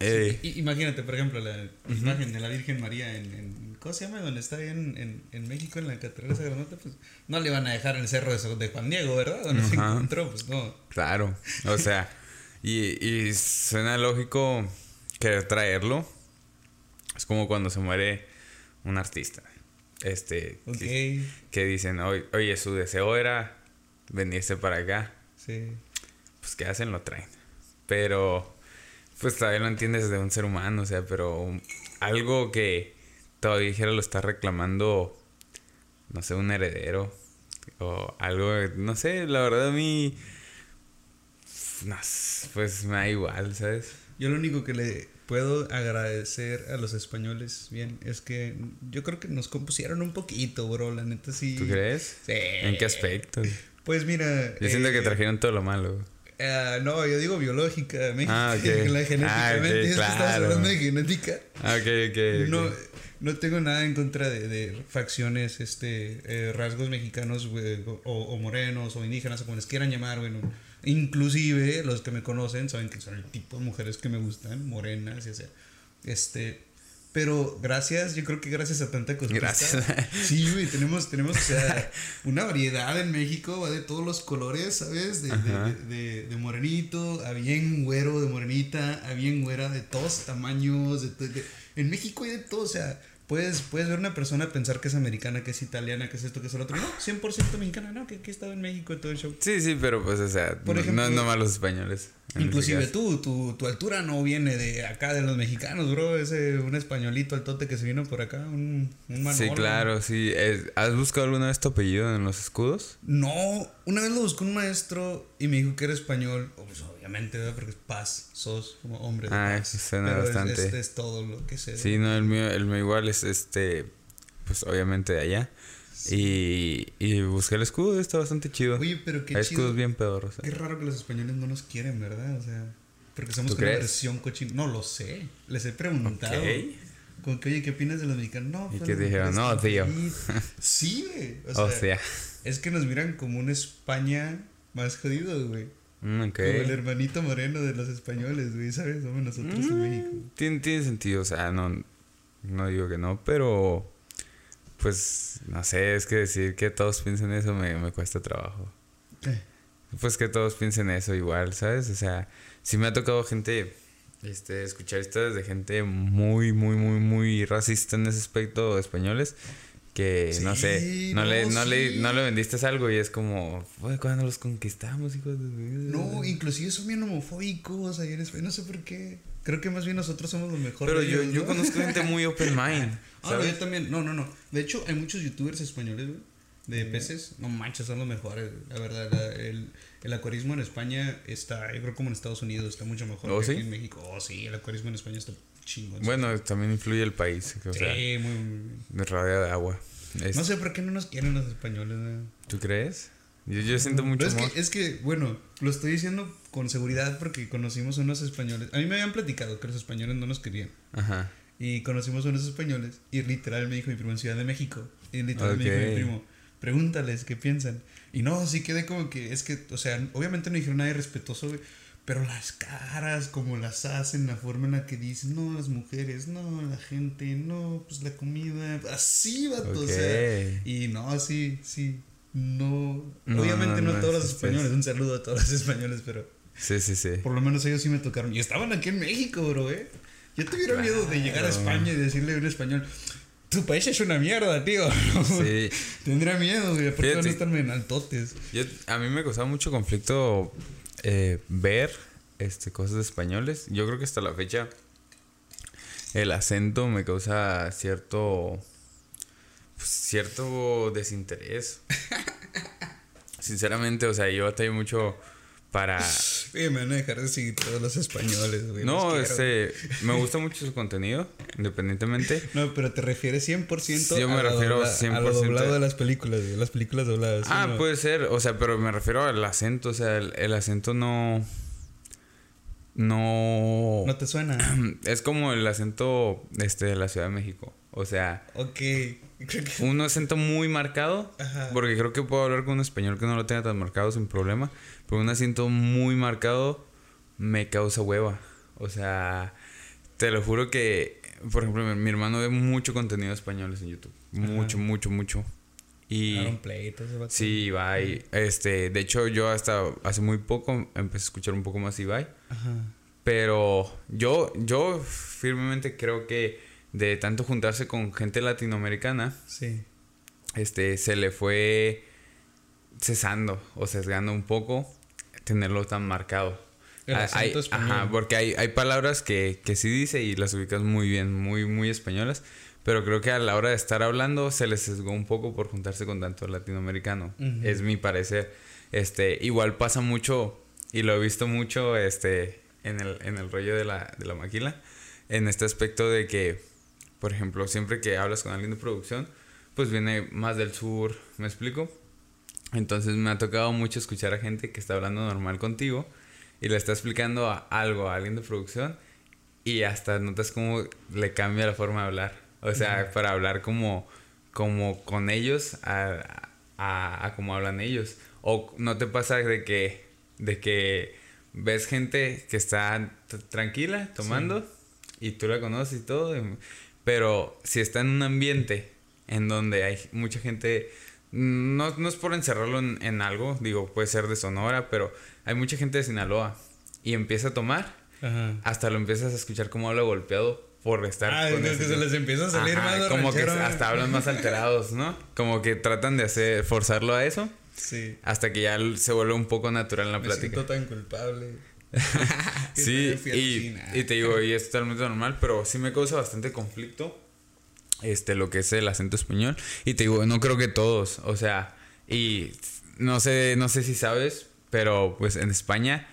eh, I- Imagínate, por ejemplo, la imagen de la Virgen María en, en- ¿Cómo se llama? Donde está ahí en, en, en México, en la Catedral de Esa Granota, pues no le van a dejar en el cerro de, de Juan Diego, ¿verdad? Donde se Ajá. encontró, pues no. Claro, o sea, y, y suena lógico querer traerlo. Es como cuando se muere un artista. Este, Ok. que, que dicen, oye, su deseo era venirse para acá. Sí. Pues, ¿qué hacen? Lo traen. Pero, pues todavía no entiendes de un ser humano, o sea, pero un- algo que todavía dijera lo está reclamando, no sé, un heredero. O algo, no sé, la verdad a mí, no sé, pues me da igual, ¿sabes? Yo lo único que le puedo agradecer a los españoles, bien, es que yo creo que nos compusieron un poquito, bro, la neta sí. ¿Tú crees? Sí. ¿En qué aspecto? Pues mira. Yo siento eh, que trajeron todo lo malo. ah, no, yo digo. Ah, la genéticamente. Ah, ok, es que estamos claro. hablando de genética. Ah. No, no tengo nada en contra de, de facciones, este, eh, rasgos mexicanos, güey, o, o morenos, o indígenas, o como les quieran llamar, bueno. Inclusive los que me conocen saben que son el tipo de mujeres que me gustan, morenas, y así. Este, pero gracias, yo creo que gracias a tanta conquista. Gracias. Sí, güey, tenemos, tenemos, o sea, una variedad en México, va de todos los colores, ¿sabes? De, de, de, morenito, a bien güero de morenita, a bien güera de todos tamaños. en México hay de todo, o sea, puedes, puedes ver una persona pensar que es americana, que es italiana, que es esto, que es el otro. No, 100% mexicana, no, que aquí estaba en México y todo el show. Sí, sí, pero pues, o sea, Por no- ejemplo, no, no más los españoles. Inclusive tú, tu, tu altura no viene de acá, de los mexicanos, bro. Ese, un españolito al tote que se vino por acá, un, un Manolo. Sí, claro, sí. ¿Has buscado alguna vez tu apellido en los escudos? No, una vez lo buscó un maestro y me dijo que era español. Oh, Pues obviamente, ¿verdad? Porque es paz, sos como hombre de Ah, paz. eso suena Pero bastante. Es, es todo lo que sé. Sí, no, el mío, el mío igual es este, pues obviamente de allá. Y, y busqué el escudo, está bastante chido. Oye, pero qué Hay chido. escudos bien pedorros. ¿eh? Qué raro que los españoles no nos quieren, ¿verdad? O sea, porque somos ¿Tú una versión cochina. No lo sé. Les he preguntado. Ok. Con que, oye, ¿qué opinas de los mexicanos? No, ¿Y pues, qué te dijeron? No, que tío. Sí, güey. O O sea, sea, es que nos miran como una España más jodido, güey. mm. Como el hermanito moreno de los españoles, güey, ¿sabes? Somos nosotros en Mm, México. Tiene, tiene sentido, o sea, no, no digo que no, pero pues no sé, es que decir que todos piensen eso me, me cuesta trabajo. ¿Qué? Pues que todos piensen eso igual, ¿sabes? O sea, sí me ha tocado gente, este, escuchar historias de gente muy, muy, muy, muy racista en ese aspecto, españoles, que no sé, no, no, le, no, le, no le vendiste algo y es como, "Güey, cuando los conquistamos, hijos de... No, inclusive son bien homofóbicos ahí en España, no sé por qué. Creo que más bien nosotros somos los mejores. Pero yo, ellos, yo ¿no? conozco gente muy open mind, Ah, no, yo ¿sabes? también. No, no, no. De hecho, hay muchos youtubers españoles, güey, de peces. No manches, son los mejores, la verdad. la- el, el acuarismo en España está, yo creo como en Estados Unidos, está mucho mejor ¿Oh, que sí? aquí en México. Oh, sí, el acuarismo en España está chingón. Bueno, también influye el país. O sea, sí, muy, muy bien. de agua. Es- No sé por qué no nos quieren los españoles, güey. ¿Tú crees? Yo, yo siento mucho es amor. que, es que, bueno, lo estoy diciendo con seguridad porque conocimos unos españoles. A mí me habían platicado que los españoles no nos querían. Ajá. Y conocimos unos españoles y literal me dijo mi primo en Ciudad de México. Y literal me dijo mi primo, pregúntales qué piensan. Y no, sí quedé como que, es que, o sea, obviamente no dijeron nada irrespetuoso, güey. Pero las caras, como las hacen, la forma en la que dicen, no, las mujeres, no, la gente, no, pues la comida, así, vato, o sea. Y no, sí, sí, no. No, obviamente no, no, todos los españoles, un saludo a todos los españoles, pero Sí, sí, sí. por lo menos ellos sí me tocaron. Y estaban aquí en México, bro, ¿eh? Yo tuviera miedo de llegar a. España y decirle a un español, tu país es una mierda, tío. Sí. Tendría miedo, güey. Aparte van a estarme en altotes. Yo, a mí me causaba mucho conflicto eh, ver este, cosas de españoles. Yo creo que hasta la fecha el acento me causa cierto pues, cierto desinterés. Sinceramente, o sea, yo batallo mucho para... Oye, me van a dejar de seguir todos los españoles, güey. No, este, me gusta mucho su contenido, independientemente. No, pero te refieres 100% Sí, yo me a, la refiero dobla- a lo 100%. doblado de las películas, güey. Las películas dobladas. ¿sí Ah, no? puede ser, o sea, pero me refiero al acento, o sea, el, el acento no... No... ¿No te suena? Es como el acento este, de la Ciudad de México. O sea, ok. Creo que- un acento muy marcado. Ajá. Porque creo que puedo hablar con un español que no lo tenga tan marcado sin problema. Pero un acento muy marcado me causa hueva. O sea, te lo juro que, por ejemplo, mi, mi hermano ve mucho contenido español en YouTube. Mucho, mucho, mucho. Y... Vato. Sí, Ibai. Este, de hecho, yo hasta hace muy poco empecé a escuchar un poco más Ibai. Ajá. Pero yo, yo firmemente creo que de tanto juntarse con gente latinoamericana, Sí. este, se le fue cesando o sesgando un poco tenerlo tan marcado. El Ah, hay- ajá, porque hay, hay palabras que, que sí dice y las ubicas muy bien, muy, muy españolas. Pero creo que a la hora de estar hablando se les sesgó un poco por juntarse con tanto latinoamericano. Es mi parecer. Este, igual pasa mucho, y lo he visto mucho, este, en el, en el rollo de la, de la maquila. En este aspecto de que, por ejemplo, siempre que hablas con alguien de producción, pues viene más del sur, ¿me explico? Entonces me ha tocado mucho escuchar a gente que está hablando normal contigo y le está explicando a- algo a alguien de producción y hasta notas cómo le cambia la forma de hablar. O sea, para hablar como, como con ellos a, a, a como hablan ellos. O no te pasa de que, de que ves gente que está tranquila tomando y tú la conoces y todo, y- pero si está en un ambiente en donde hay mucha gente, no, no es por encerrarlo en, en algo, digo, puede ser de Sonora, pero hay mucha gente de Sinaloa y empieza a tomar, Ajá. hasta lo empiezas a escuchar como habla golpeado por estar Ah, con es que se les empieza a salir Ajá, más como que ranchero, hasta hablan más alterados, ¿no? Como que tratan de hacer forzarlo a eso Sí. hasta que ya se vuelve un poco natural en la Me plática. siento tan culpable. Sí, a y, te digo, y es totalmente normal, pero sí me causa bastante conflicto este lo que es el acento español. Y te digo, no creo que todos, o sea, y no sé, no sé si sabes, pero pues en España,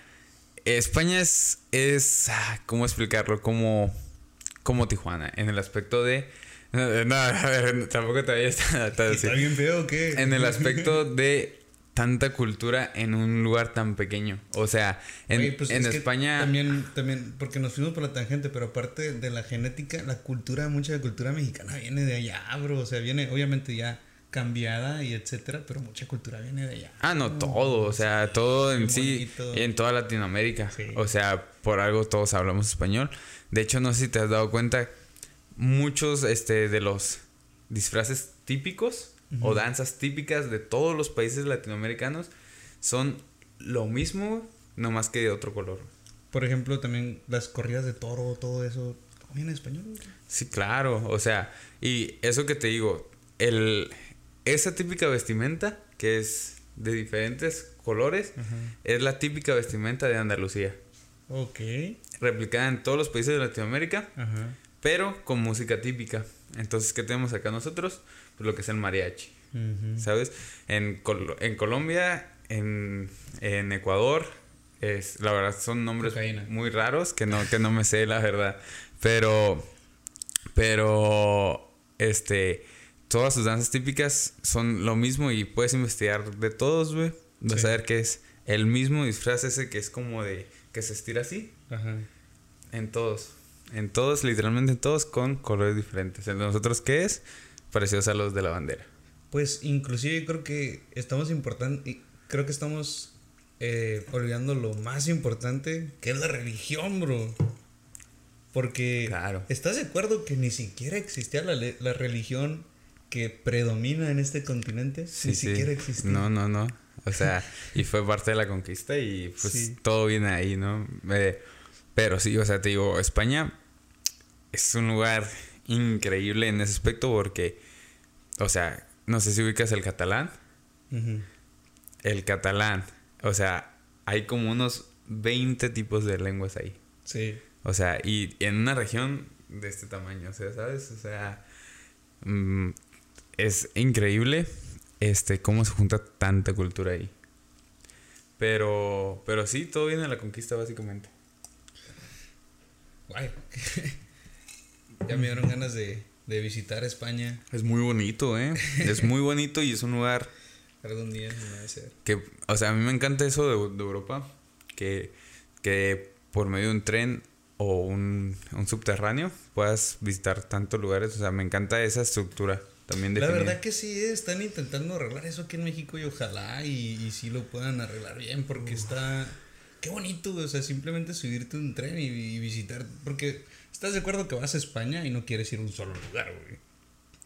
España es, es, ah, ¿cómo explicarlo? Como, como Tijuana, en el aspecto de... No, a ver, tampoco te vayas así. ¿Está bien feo o qué? En el aspecto de tanta cultura en un lugar tan pequeño. O sea, en, Oye, pues en es que España... También, también, porque nos fuimos por la tangente, pero aparte de la genética, la cultura, mucha de cultura mexicana viene de allá, bro. O sea, viene obviamente ya cambiada y etcétera, pero mucha cultura viene de allá. Ah, no, todo, o sea, todo en sí, bonito. en toda Latinoamérica. Sí. O sea, por algo todos hablamos español. De hecho, no sé si te has dado cuenta, muchos este, de los disfraces típicos o danzas típicas de todos los países latinoamericanos son lo mismo, no más que de otro color. Por ejemplo, también las corridas de toro, todo eso, ¿cómo viene en español? Sí, claro, o sea, y eso que te digo, el, esa típica vestimenta que es de diferentes colores, es la típica vestimenta de Andalucía. Ok. replicada en todos los países de Latinoamérica, pero con música típica. Entonces, ¿qué tenemos acá nosotros? Pues lo que es el mariachi. ¿sabes? En, Col- en Colombia, en, en Ecuador, es, la verdad son nombres Cocaína. muy raros que no, que no me sé, la verdad. Pero, pero, este, todas sus danzas típicas son lo mismo y puedes investigar de todos, güey. Vas a ver que es el mismo disfraz ese que es como de, que se estira así. Ajá. En todos. En todos, literalmente en todos, con colores diferentes. De nosotros, ¿qué es? Parecidos a los de la bandera. Pues inclusive creo que estamos importante, creo que estamos eh, olvidando lo más importante, que es la religión, bro. Porque claro. ¿estás de acuerdo que ni siquiera existía la, la religión que predomina en este continente? ni siquiera existía. No, no, no. O sea, y fue parte de la conquista y pues todo viene ahí, ¿no? Eh, pero sí, o sea, te digo, España es un lugar increíble en ese aspecto porque, o sea, no sé si ubicas el catalán. El catalán. O sea, hay como unos 20 tipos de lenguas ahí. Sí. O sea, y en una región de este tamaño, o sea, ¿sabes? O sea, mm, es increíble este cómo se junta tanta cultura ahí. Pero, pero sí, todo viene de la conquista básicamente. Guay. ya me dieron ganas de, de visitar España. Es muy bonito, ¿eh? Es muy bonito y es un lugar... Algún día no debe ser. Que, o sea, a mí me encanta eso de, de Europa, que, que por medio de un tren o un, un, subterráneo puedas visitar tantos lugares. O sea, me encanta esa estructura también La verdad que sí, eh, están intentando arreglar eso aquí en México y ojalá y, y sí lo puedan arreglar bien porque está... Qué bonito, o sea, simplemente subirte un tren y, y visitar, porque ¿Estás de acuerdo que vas a España y no quieres ir a un solo lugar, güey?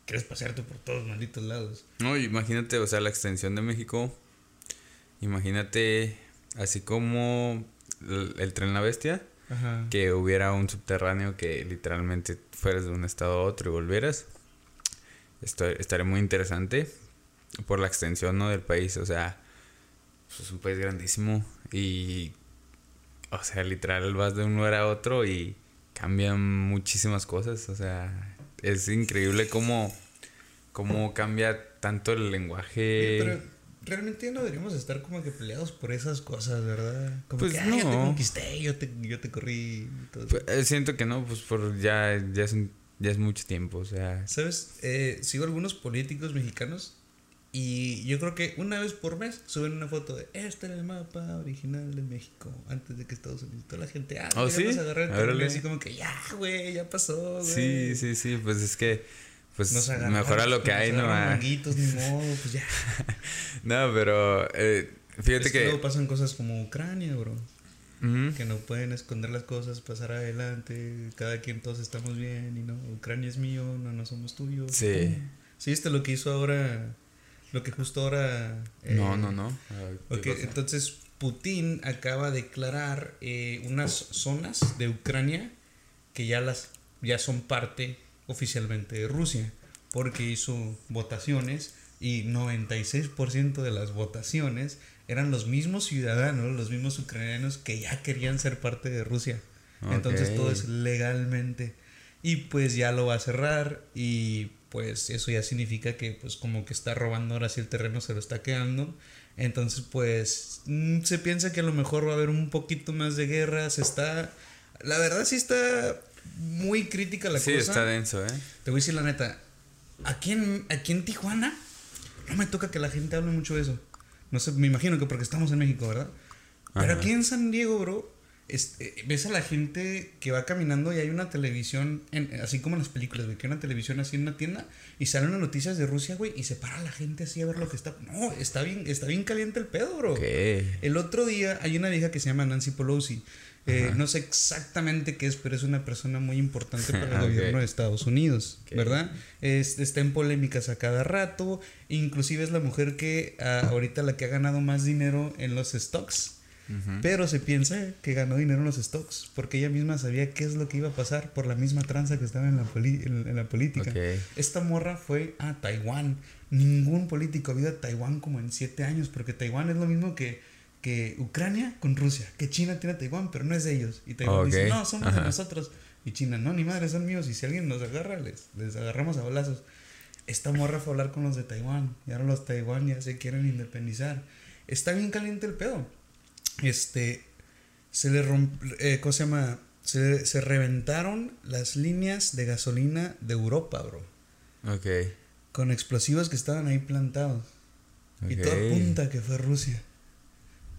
Quieres pasearte por todos malditos lados. No, imagínate, o sea, la extensión de México. Imagínate, así como el, tren La Bestia, que hubiera un subterráneo que literalmente fueras de un estado a otro y volvieras. Esto estaría muy interesante por la extensión ¿no? del país. O sea, pues, es un país grandísimo y, o sea, literal vas de un lugar a otro y cambian muchísimas cosas. O sea, es increíble cómo, cómo cambia tanto el lenguaje. pero realmente no deberíamos estar como que peleados por esas cosas, ¿verdad? Como pues que, no. yo te conquisté, yo te, yo te corrí. Pues, eh, siento que no, pues por ya, ya, es, ya es mucho tiempo, o sea. ¿Sabes? Eh, sigo algunos políticos mexicanos y yo creo que una vez por mes suben una foto de este era el mapa original de México antes de que Estados Unidos. Toda la gente, ah, ¿Oh, sí? así como que ya, güey, ya pasó, güey. Sí, sí, sí, pues es que pues mejora lo que hay, ¿no? Ah. Manguitos, ni modo, pues ya. no, pero eh, fíjate es que, que luego pasan cosas como Ucrania, bro. Que no pueden esconder las cosas, pasar adelante, cada quien todos estamos bien y no, Ucrania es mío, no, no somos tuyos. Sí. Sí, esto lo que hizo ahora lo que justo ahora... Eh, no, no, no. Ok, entonces Putin acaba de declarar eh, unas zonas de Ucrania que ya, las, ya son parte oficialmente de Rusia, porque hizo votaciones y 96% de las votaciones eran los mismos ciudadanos, los mismos ucranianos que ya querían ser parte de Rusia. Entonces todo es legalmente. Y pues ya lo va a cerrar y pues eso ya significa que pues como que está robando ahora sí el terreno se lo está quedando. Entonces pues mm, se piensa que a lo mejor va a haber un poquito más de guerras, está... La verdad sí está muy crítica la cosa. Sí, está denso, ¿eh? Te voy a decir la neta, aquí en, aquí en Tijuana no me toca que la gente hable mucho de eso. No sé, me imagino que porque estamos en México, ¿verdad? Pero aquí en San Diego, bro, este, ves a la gente que va caminando y hay una televisión, así como en las películas, güey, que hay una televisión así en una tienda y salen las noticias de Rusia, güey, y se para la gente así a ver lo que está. No, está bien, está bien caliente el pedo, bro. El otro día hay una vieja que se llama Nancy Pelosi. Eh, no sé exactamente qué es, pero es una persona muy importante para el gobierno de Estados Unidos, ¿verdad? está en polémicas a cada rato, inclusive es la mujer que ah, ahorita la que ha ganado más dinero en los stocks. Pero se piensa que ganó dinero en los stocks porque ella misma sabía qué es lo que iba a pasar por la misma tranza que estaba en la, en, la política. Esta morra fue a Taiwán. Ningún político ha ido a Taiwán como en siete años porque Taiwán es lo mismo que, que Ucrania con Rusia. Que China tiene Taiwán, pero no es de ellos. Y Taiwán dice, no, somos de nosotros. Y China, no, ni madre, son míos. Y si alguien nos agarra, les, les agarramos a balazos. Esta morra fue a hablar con los de Taiwán. Y ahora los Taiwán ya se quieren independizar. Está bien caliente el pedo este, se le rompe, eh, ¿cómo se llama? Se, se reventaron las líneas de gasolina de Europa, bro. Ok. Con explosivos que estaban ahí plantados. Y todo apunta que fue Rusia.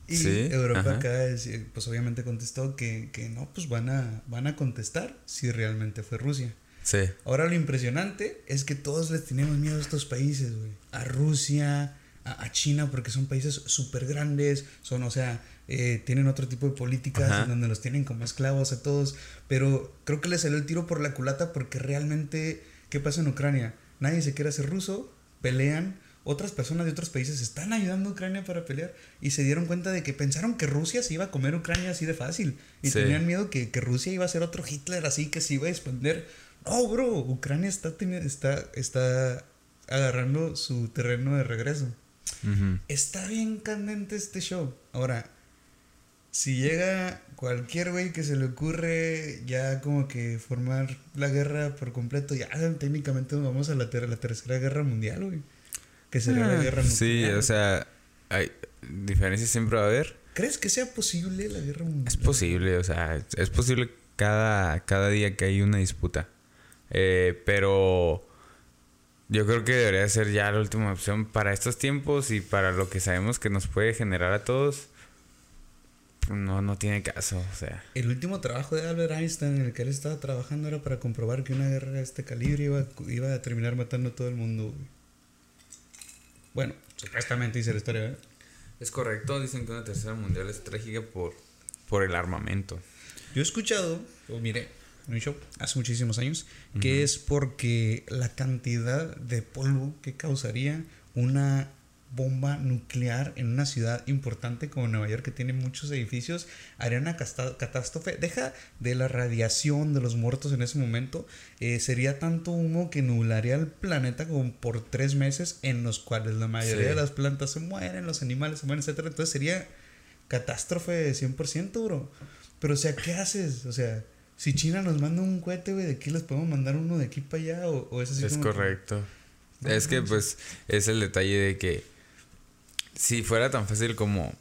Y Sí, Europa ajá. acá, deci- pues obviamente contestó que, que no, pues van a, van a contestar si realmente fue Rusia. Sí. Ahora lo impresionante es que todos les tenemos miedo a estos países, güey. A Rusia, a, a China, porque son países súper grandes, son, o sea, eh, tienen otro tipo de políticas Ajá. en donde los tienen como esclavos a todos. Pero creo que les salió el tiro por la culata porque realmente, ¿qué pasa en Ucrania? Nadie se quiere hacer ruso, pelean. Otras personas de otros países están ayudando a Ucrania para pelear y se dieron cuenta de que pensaron que Rusia se iba a comer Ucrania así de fácil y Sí. tenían miedo que, que Rusia iba a ser otro Hitler así que se iba a expandir. No, bro, Ucrania está, está, está agarrando su terreno de regreso. Está bien candente este show. Ahora, si llega cualquier güey que se le ocurre ya como que formar la guerra por completo, ya técnicamente nos vamos a la, ter- la tercera guerra mundial, güey. Que sería la Ah, guerra Sí, nuclear. o sea, hay diferencias siempre va a haber. ¿Crees que sea posible la guerra mundial? Es posible, o sea, es posible cada, cada día que hay una disputa. Eh, pero yo creo que debería ser ya la última opción para estos tiempos y para lo que sabemos que nos puede generar a todos. No, no tiene caso, o sea. El último trabajo de Albert Einstein en el que él estaba trabajando era para comprobar que una guerra de este calibre iba, iba a terminar matando a todo el mundo. güey. Bueno, supuestamente dice la historia, ¿eh? Es correcto, dicen que una tercera mundial es trágica por, por el armamento. Yo he escuchado, o miré en un show hace muchísimos años, que es porque la cantidad de polvo que causaría una bomba nuclear en una ciudad importante como Nueva York que tiene muchos edificios haría una catástrofe deja de la radiación de los muertos en ese momento eh, sería tanto humo que nublaría el planeta como por tres meses en los cuales la mayoría Sí. de las plantas se mueren los animales se mueren etcétera entonces sería catástrofe de 100% bro pero o sea ¿qué haces? o sea si China nos manda un cohete, güey, de aquí les podemos mandar uno de aquí para allá o, o es así Es como correcto. Es que pues es el detalle de que si fuera tan fácil como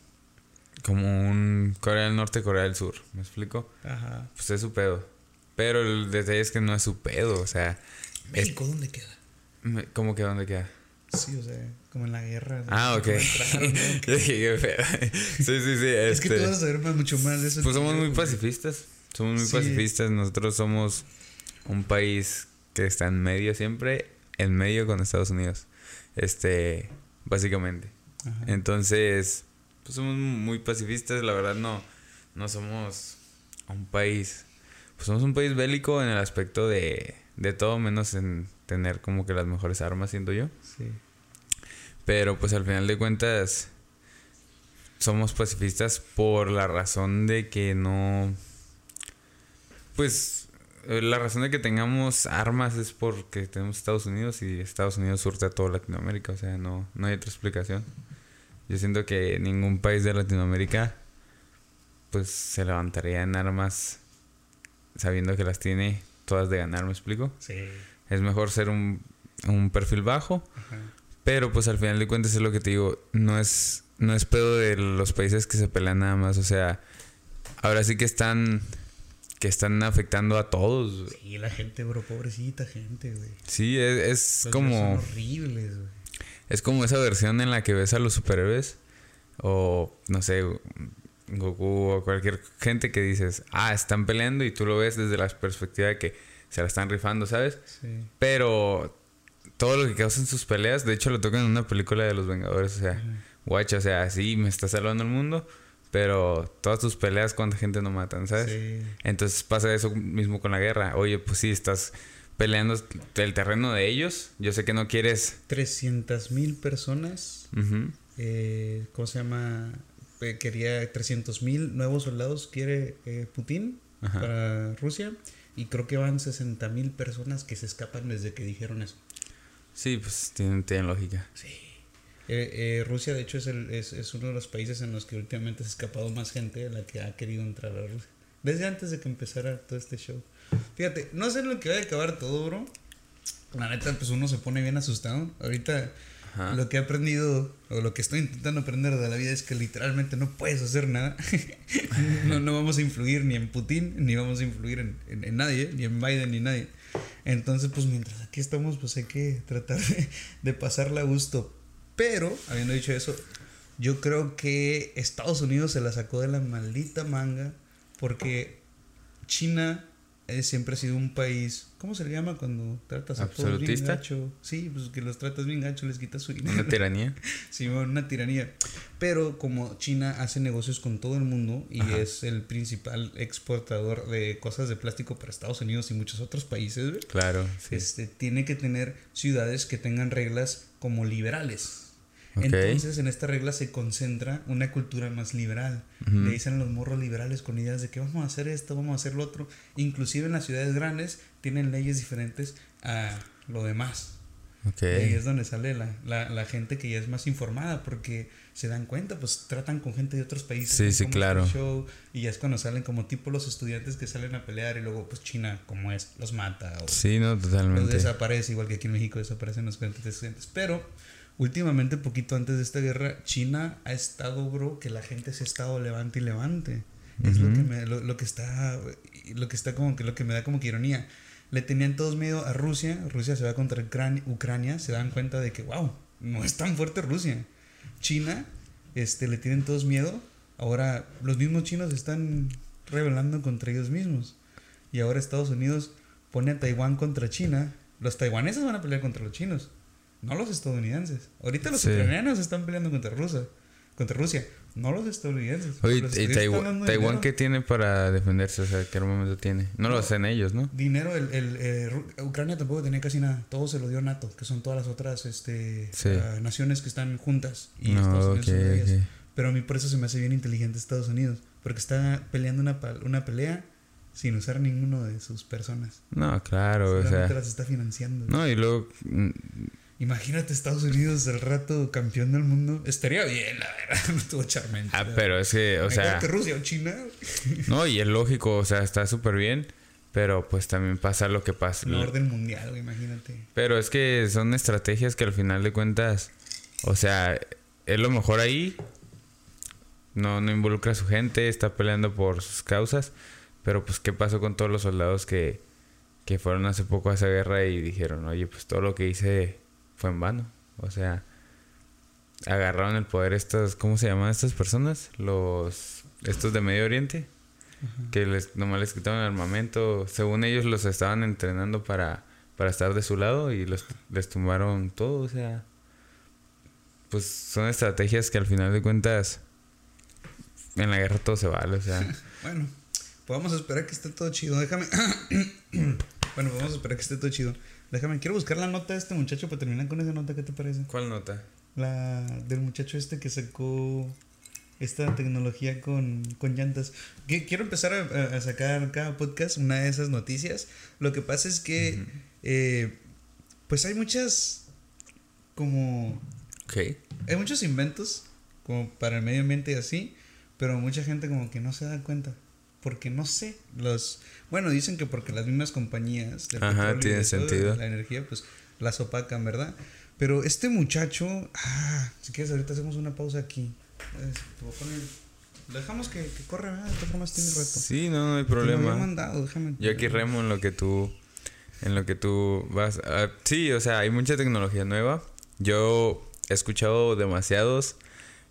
como un Corea del Norte, Corea del Sur, ¿me explico? Ajá. Pues es su pedo. Pero el detalle es que no es su pedo, o sea, es México, ¿dónde queda? ¿cómo que dónde queda? Sí, o sea, como en la guerra. Ah, ok. ¿cómo entraron, no? Sí, sí, sí. Es que tú este, vas a saber más, mucho más de eso. Pues somos muy pacifistas. Somos muy Sí. pacifistas. Nosotros somos un país que está en medio siempre, en medio con Estados Unidos. Este, básicamente. Ajá. Entonces, pues somos muy pacifistas, la verdad no, no somos un país, pues somos un país bélico en el aspecto de, de todo menos en tener como que las mejores armas, siento yo. Sí. Pero pues al final de cuentas somos pacifistas por la razón de que no, pues eh, la razón de que tengamos armas es porque tenemos Estados Unidos y Estados Unidos surte a toda Latinoamérica, o sea, no, no hay otra explicación. Yo siento que ningún país de Latinoamérica pues se levantaría en armas sabiendo que las tiene todas de ganar, ¿me explico? Sí. Es mejor ser un, un perfil bajo, Ajá. pero pues al final de cuentas es lo que te digo, no es, no es pedo de los países que se pelean nada más, o sea, ahora sí que están, que están afectando a todos. Sí, la gente, bro, pobrecita gente, güey. Sí, es, es Los como, Son horribles, güey. Es como esa versión en la que ves a los superhéroes o no sé, Goku o cualquier gente que dices, ah, están peleando y tú lo ves desde la perspectiva de que se la están rifando, ¿sabes? Sí. Pero todo lo que causan sus peleas, de hecho lo tocan en una película de los Vengadores, o sea, guacha, o sea, sí, me está salvando el mundo, pero todas tus peleas, ¿cuánta gente no matan, sabes? Sí. Entonces pasa eso mismo con la guerra. Oye, pues sí, estás peleando el terreno de ellos. Yo sé que no quieres... 300 mil personas, eh, ¿cómo se llama? Eh, quería 300 mil nuevos soldados, quiere eh, Putin Ajá. para Rusia. Y creo que van 60 mil personas que se escapan desde que dijeron eso. Sí, pues tienen, tienen lógica. Sí. Eh, eh, Rusia, de hecho, es, el, es, es uno de los países en los que últimamente se ha escapado más gente de la que ha querido entrar a Rusia. Desde antes de que empezara todo este show. Fíjate, no sé en lo que va a acabar todo, bro. La neta, pues uno se pone bien asustado. Ahorita lo que he aprendido, o lo que estoy intentando aprender de la vida es que literalmente no puedes hacer nada. no, no vamos a influir ni en Putin, ni vamos a influir en, en, nadie, ni en Biden, ni nadie. Entonces, pues mientras aquí estamos, pues hay que tratar de, de pasarla a gusto. Pero, habiendo dicho eso, yo creo que Estados Unidos se la sacó de la maldita manga porque China eh, siempre ha sido un país, ¿cómo se le llama cuando tratas a todos bien gacho? Sí, pues que los tratas bien gacho, les quitas su dinero. Una tiranía. sí, una tiranía. Pero como China hace negocios con todo el mundo y es el principal exportador de cosas de plástico para Estados Unidos y muchos otros países, Claro. Este, tiene que tener ciudades que tengan reglas como liberales. Entonces, en esta regla se concentra una cultura más liberal. Le dicen a los morros liberales con ideas de que vamos a hacer esto, vamos a hacer lo otro. Inclusive en las ciudades grandes tienen leyes diferentes a lo demás. Y ahí es donde sale la, la, la, gente que ya es más informada porque se dan cuenta, pues tratan con gente de otros países. Sí, sí, claro. y ya es cuando salen como tipo los estudiantes que salen a pelear y luego pues China como es, los mata. O sí, no, totalmente. Los desaparece, igual que aquí en México desaparecen los estudiantes. Pero últimamente, poquito antes de esta guerra, China ha estado, bro, que la gente se ha estado levante y levante. Es lo que me, lo, que está, lo que está como que lo que me da como que ironía. Le tenían todos miedo a Rusia, Rusia se va contra Ucrania, se dan cuenta de que, wow, no es tan fuerte Rusia. China, este, le tienen todos miedo. Ahora los mismos chinos están rebelando contra ellos mismos. Y ahora Estados Unidos pone a Taiwán contra China. Los taiwaneses van a pelear contra los chinos no los estadounidenses. Ahorita los ucranianos están peleando contra Rusia, contra Rusia, no los estadounidenses. Oye, ¿y Taiwán, qué tiene para defenderse? O sea, ¿qué armamento tiene? No, lo hacen ellos, ¿no? Dinero, el, el eh, Ucrania tampoco tenía casi nada. Todo se lo dio NATO, que son todas las otras este, ah, naciones que están juntas. Y Estados Unidos Pero a mí por eso se me hace bien inteligente Estados Unidos. Porque está peleando una, una pelea sin usar ninguno de sus personas. No, claro, o sea. las está financiando. No, y luego mm, Imagínate Estados Unidos al rato campeón del mundo. Estaría bien, la verdad. No estuvo charmente. Ah, pero es que, o sea. Rusia o China. no, y es lógico, o sea, está súper bien. Pero pues también pasa lo que pasa. El orden mundial, imagínate. Pero es que son estrategias que al final de cuentas, o sea, es lo mejor ahí. No, no involucra a su gente, está peleando por sus causas. Pero pues, ¿qué pasó con todos los soldados que, que fueron hace poco a esa guerra y dijeron, oye, pues todo lo que hice fue en vano. O sea, agarraron el poder estas, ¿cómo se llaman estas personas? Los, estos de Medio Oriente, que les, nomás les quitaron el armamento. Según ellos los estaban entrenando para, para estar de su lado y los, les tumbaron todo, o sea, pues son estrategias que al final de cuentas en la guerra todo se vale, o sea. bueno, a esperar que esté todo chido. Déjame. bueno, vamos a esperar que esté todo chido. Déjame, quiero buscar la nota de este muchacho para terminar con esa nota. ¿Qué te parece? ¿Cuál nota? La del muchacho este que sacó esta tecnología con, con llantas. quiero empezar a, sacar cada podcast una de esas noticias. Lo que pasa es que, eh, pues hay muchas, como... Okay. Hay muchos inventos, como para el medio ambiente y así, pero mucha gente como que no se da cuenta porque no sé, los bueno, dicen que porque las mismas compañías de Ajá, tiene sentido. la energía pues las opacan, ¿verdad? Pero este muchacho, ah, si quieres ahorita hacemos una pausa aquí. dejamos que, que corra, de todas formas tiene rato. Sí, no, no hay problema. Mandado, déjame. Yo aquí remo en lo que tú en lo que tú vas. Sí, o sea, hay mucha tecnología nueva. Yo he escuchado demasiados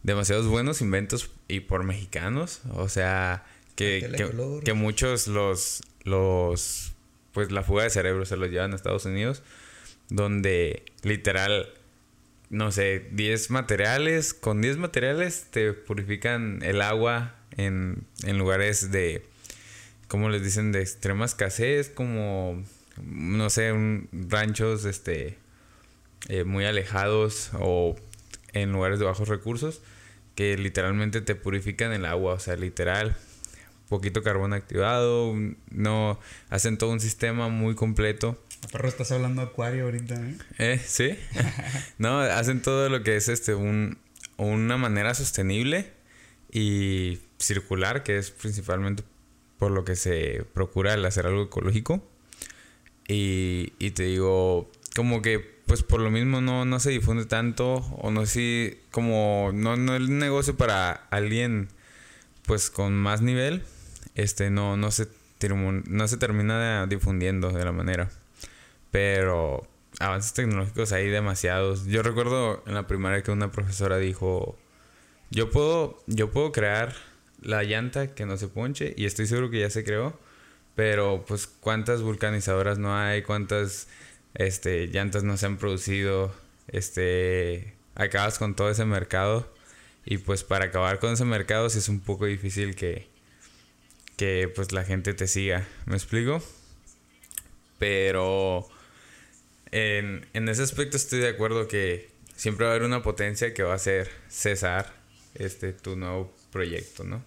demasiados buenos inventos y por mexicanos, o sea, que, muchos los, los, pues la fuga de cerebro se los llevan a Estados Unidos, donde literal, no sé, 10 materiales, con 10 materiales te purifican el agua en, en lugares de, ¿cómo les dicen? De extrema escasez, como, no sé, un, ranchos, este, eh, muy alejados o en lugares de bajos recursos que literalmente te purifican el agua, o sea, literal poquito carbón activado, no hacen todo un sistema muy completo. Perro, estás hablando acuario ahorita, ¿eh? ¿Eh? Sí. no, hacen todo lo que es este un, una manera sostenible y circular, que es principalmente por lo que se procura el hacer algo ecológico. Y, y te digo, como que pues por lo mismo no, no se difunde tanto o no sé si como no, no el negocio para alguien pues con más nivel este no no se no se termina difundiendo de la manera. Pero avances tecnológicos hay demasiados. Yo recuerdo en la primaria que una profesora dijo yo puedo yo puedo crear la llanta que no se ponche y estoy seguro que ya se creó pero pues cuántas vulcanizadoras no hay cuántas este, llantas no se han producido, este, acabas con todo ese mercado y pues para acabar con ese mercado sí es un poco difícil que, que pues la gente te siga, ¿me explico? Pero en, en ese aspecto estoy de acuerdo que siempre va a haber una potencia que va a ser cesar este tu nuevo proyecto, ¿no?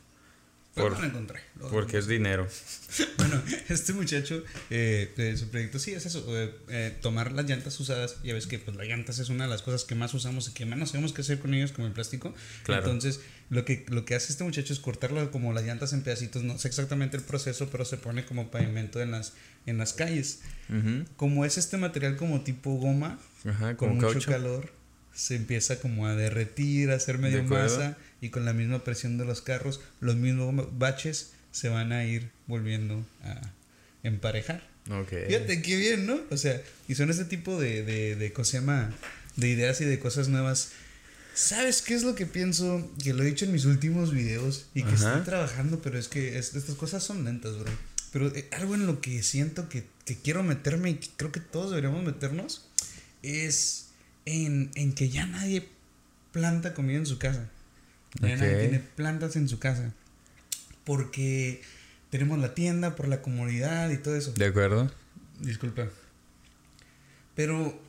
Por, lo encontré. porque es dinero. bueno, este muchacho, eh, su proyecto sí es eso, eh, eh, tomar las llantas usadas. Ya ves que pues las llantas es una de las cosas que más usamos y que menos sabemos qué hacer con ellos, como el plástico. Claro. Entonces, lo que, lo que hace este muchacho es cortarlo como las llantas en pedacitos. No sé exactamente el proceso, pero se pone como pavimento en las, en las calles. Como es este material como tipo goma, con mucho calor, se empieza como a derretir, a hacer medio masa y con la misma presión de los carros, los mismos baches se van a ir volviendo a emparejar. Okay. Fíjate qué bien, ¿no? O sea, y son este tipo de, de, de, llama? de ideas y de cosas nuevas. ¿Sabes qué es lo que pienso? Que lo he dicho en mis últimos videos y que estoy trabajando, pero es que estas cosas son lentas, bro. Pero eh, algo en lo que siento que, que, quiero meterme y que creo que todos deberíamos meternos es en, en que ya nadie planta comida en su casa tiene plantas en su casa. Porque tenemos la tienda, por la comodidad y todo eso. De acuerdo. Disculpa. Pero,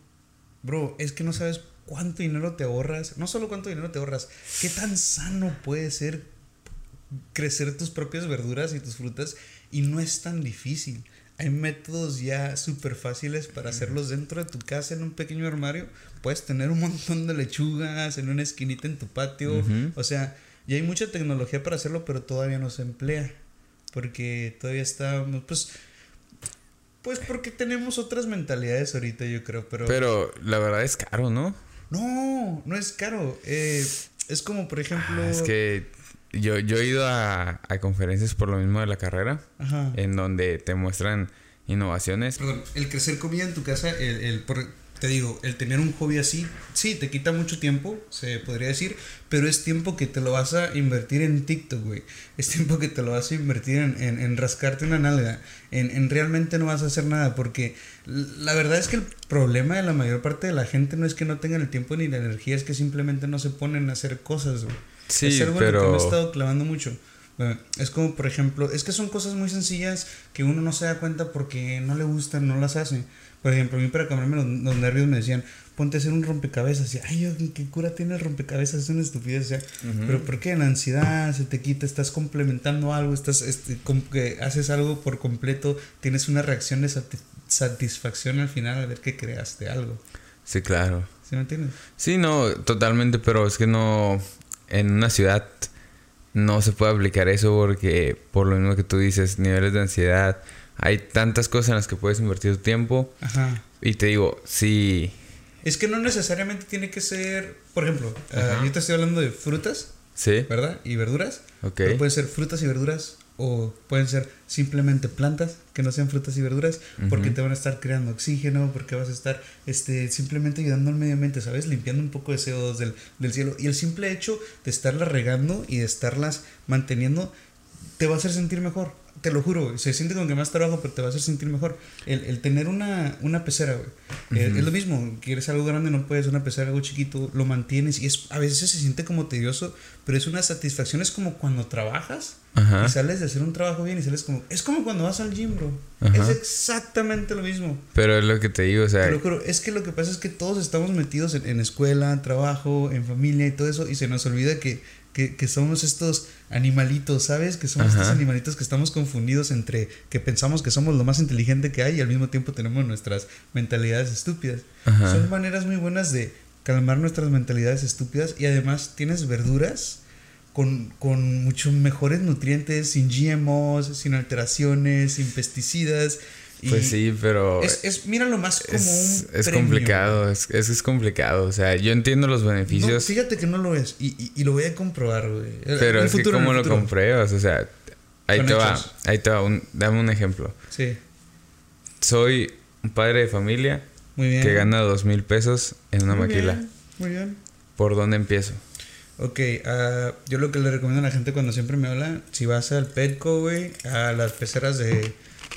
bro, es que no sabes cuánto dinero te ahorras. No solo cuánto dinero te ahorras, qué tan sano puede ser crecer tus propias verduras y tus frutas y no es tan difícil hay métodos ya súper fáciles para hacerlos dentro de tu casa en un pequeño armario. Puedes tener un montón de lechugas en una esquinita en tu patio. O sea, ya hay mucha tecnología para hacerlo, pero todavía no se emplea. Porque todavía está, pues, pues porque tenemos otras mentalidades ahorita, yo creo. Pero, pero la verdad es caro, ¿no? No, no es caro. Eh, es como, por ejemplo... Ah, es que yo, yo he ido a, a, conferencias por lo mismo de la carrera, en donde te muestran innovaciones. Perdón, el crecer comida en tu casa, el, el te digo, el tener un hobby así, sí, te quita mucho tiempo, se podría decir, pero es tiempo que te lo vas a invertir en TikTok, güey. Es tiempo que te lo vas a invertir en, en, en rascarte una nalga, en, en, realmente no vas a hacer nada, porque la verdad es que el problema de la mayor parte de la gente no es que no tengan el tiempo ni la energía, es que simplemente no se ponen a hacer cosas, güey. Sí, es algo pero... que me he estado clavando mucho. es como, por ejemplo, es que son cosas muy sencillas que uno no se da cuenta porque no le gustan, no las hace. Por ejemplo, a mí para cambiarme los, nervios me decían, ponte a hacer un rompecabezas. Y, ay, ¿qué cura tiene el rompecabezas? Es una estupidez. O sea, pero ¿por qué? La ansiedad se te quita, estás complementando algo, estás, este, que haces algo por completo, tienes una reacción de satisfacción al final al ver que creaste algo. Sí, claro. ¿Sí me entiendes? Sí, no, totalmente, pero es que no en una ciudad no se puede aplicar eso porque por lo mismo que tú dices, niveles de ansiedad, hay tantas cosas en las que puedes invertir tu tiempo. Ajá. Y te digo, sí. Es que no necesariamente tiene que ser, por ejemplo, uh, yo te estoy hablando de frutas, sí. ¿verdad? Y verduras. Ok. Pero pueden ser frutas y verduras o pueden ser simplemente plantas que no sean frutas y verduras porque te van a estar creando oxígeno, porque vas a estar este, simplemente ayudando al medio ambiente, ¿sabes? Limpiando un poco de CO2 del, del cielo. Y el simple hecho de estarlas regando y de estarlas manteniendo te va a hacer sentir mejor te lo juro, se siente como que más trabajo, pero te va a hacer sentir mejor. El, el tener una, una pecera, güey. Eh, es lo mismo, quieres algo grande, no puedes, una pecera, algo chiquito, lo mantienes y es, a veces se siente como tedioso, pero es una satisfacción, es como cuando trabajas y sales de hacer un trabajo bien y sales como, es como cuando vas al gym, bro. Es exactamente lo mismo. Pero es lo que te digo, o sea... Te lo juro, es que lo que pasa es que todos estamos metidos en, en escuela, trabajo, en familia y todo eso y se nos olvida que que, que, somos estos animalitos, ¿sabes? Que somos estos animalitos que estamos confundidos entre que pensamos que somos lo más inteligente que hay y al mismo tiempo tenemos nuestras mentalidades estúpidas. Son maneras muy buenas de calmar nuestras mentalidades estúpidas y además tienes verduras con, con muchos mejores nutrientes, sin GMOs, sin alteraciones, sin pesticidas. Pues sí, pero... Es, es, míralo más como es, un Es complicado, es, es, complicado. O sea, yo entiendo los beneficios. No, fíjate que no lo es. Y, y, y lo voy a comprobar, güey. Pero es que cómo lo compruebas, o sea... Ahí te va, ahí te va. Un, dame un ejemplo. Sí. Soy un padre de familia Muy bien. que gana dos mil pesos en una Muy maquila. bien, Muy bien. ¿Por dónde empiezo? Ok, ah, yo lo que le recomiendo a la gente cuando siempre me habla, si vas al Petco, güey, a las peceras de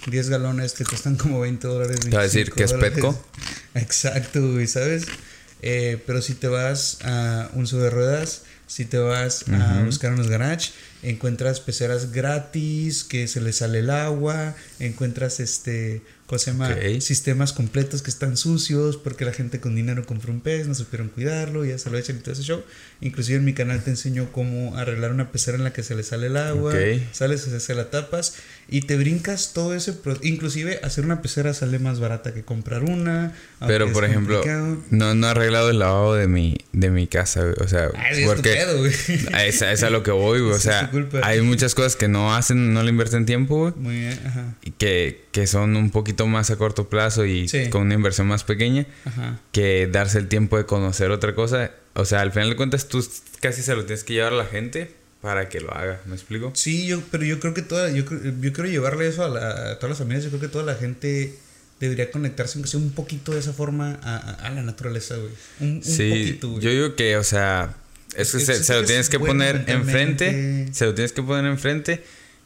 10 galones que cuestan como 20 dólares. ¿Te va a decir 25 que es. Petco? Exacto, güey, ¿sabes? Eh, pero si te vas a un sub de ruedas, si te vas a buscar unos garage, encuentras peceras gratis, que se les sale el agua, encuentras este, ¿cómo se llama? Sistemas completos que están sucios porque la gente con dinero compró un pez, no supieron cuidarlo, ya se lo echan y todo ese show. Inclusive en mi canal te enseño cómo arreglar una pecera en la que se le sale el agua, Ok. sales, se, se la tapas y te brincas todo ese pro- inclusive hacer una pecera sale más barata que comprar una. Pero, es por ejemplo, complicado. no, no he arreglado el lavado de mi, de mi casa, güey. O sea, Ah, es tu porque pedo, güey. a esa es a lo que voy, güey. O Es sea, hay muchas cosas que no hacen, no le invierten tiempo, güey. Muy bien, ajá. y Que, que son un poquito más a corto plazo y Sí. con una inversión más pequeña Ajá. que darse el tiempo de conocer otra cosa. O sea, al final de cuentas tú casi se lo tienes que llevar a la gente para que lo haga. ¿Me explico? Sí, yo, pero yo creo que toda, yo, yo quiero llevarle eso a, la- a todas las familias. Yo creo que toda la gente debería conectarse, aunque sea un poquito de esa forma, a, la naturaleza, güey. Un, un Sí, poquito, güey. yo digo que, o sea, es que se, lo es tienes que poner enfrente, se lo tienes que poner enfrente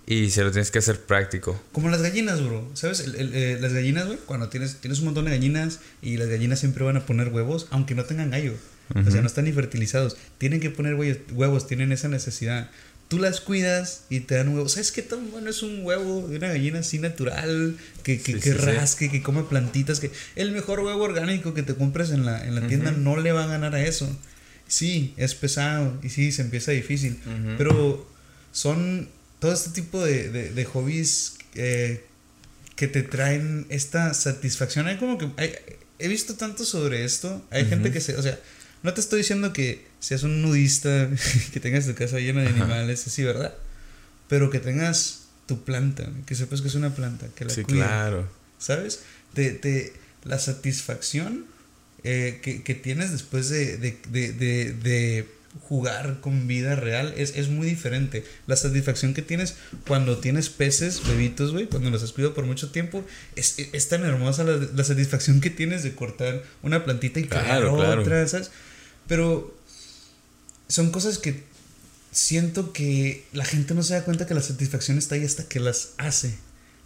y se lo tienes que hacer práctico. Como las gallinas, bro. ¿Sabes? El- el- eh, las gallinas, güey, cuando tienes, tienes un montón de gallinas y las gallinas siempre van a poner huevos, aunque no tengan gallo. O sea, no están ni fertilizados. Tienen que poner huevos, huevos, tienen esa necesidad. Tú las cuidas y te dan un huevo. ¿Sabes qué tan bueno es un huevo de una gallina así natural? Que, que, Sí, que sí, sí. rasque, que come plantitas. que El mejor huevo orgánico que te compres en la, en la tienda Ujú. no le va a ganar a eso. Sí, es pesado y sí, se empieza difícil. Ujú. Pero son todo este tipo de, de, de hobbies eh, que te traen esta satisfacción. Hay como que. hay- he visto tanto sobre esto. Hay gente Ujú. que se. O sea, no te estoy diciendo que seas un nudista, que tengas tu casa llena de animales, así, ¿verdad? Pero que tengas tu planta, que sepas que es una planta, que la Sí, cuides, claro. ¿sabes? Te, te, la satisfacción eh, que, que tienes después de, de, de, de, jugar con vida real es, es muy diferente. La satisfacción que tienes cuando tienes peces, bebitos, güey, cuando los has cuidado por mucho tiempo, es, es, tan hermosa la, la satisfacción que tienes de cortar una plantita y crear Claro, claro. otra, ¿sabes? Pero son cosas que siento que la gente no se da cuenta que la satisfacción está ahí hasta que las hace.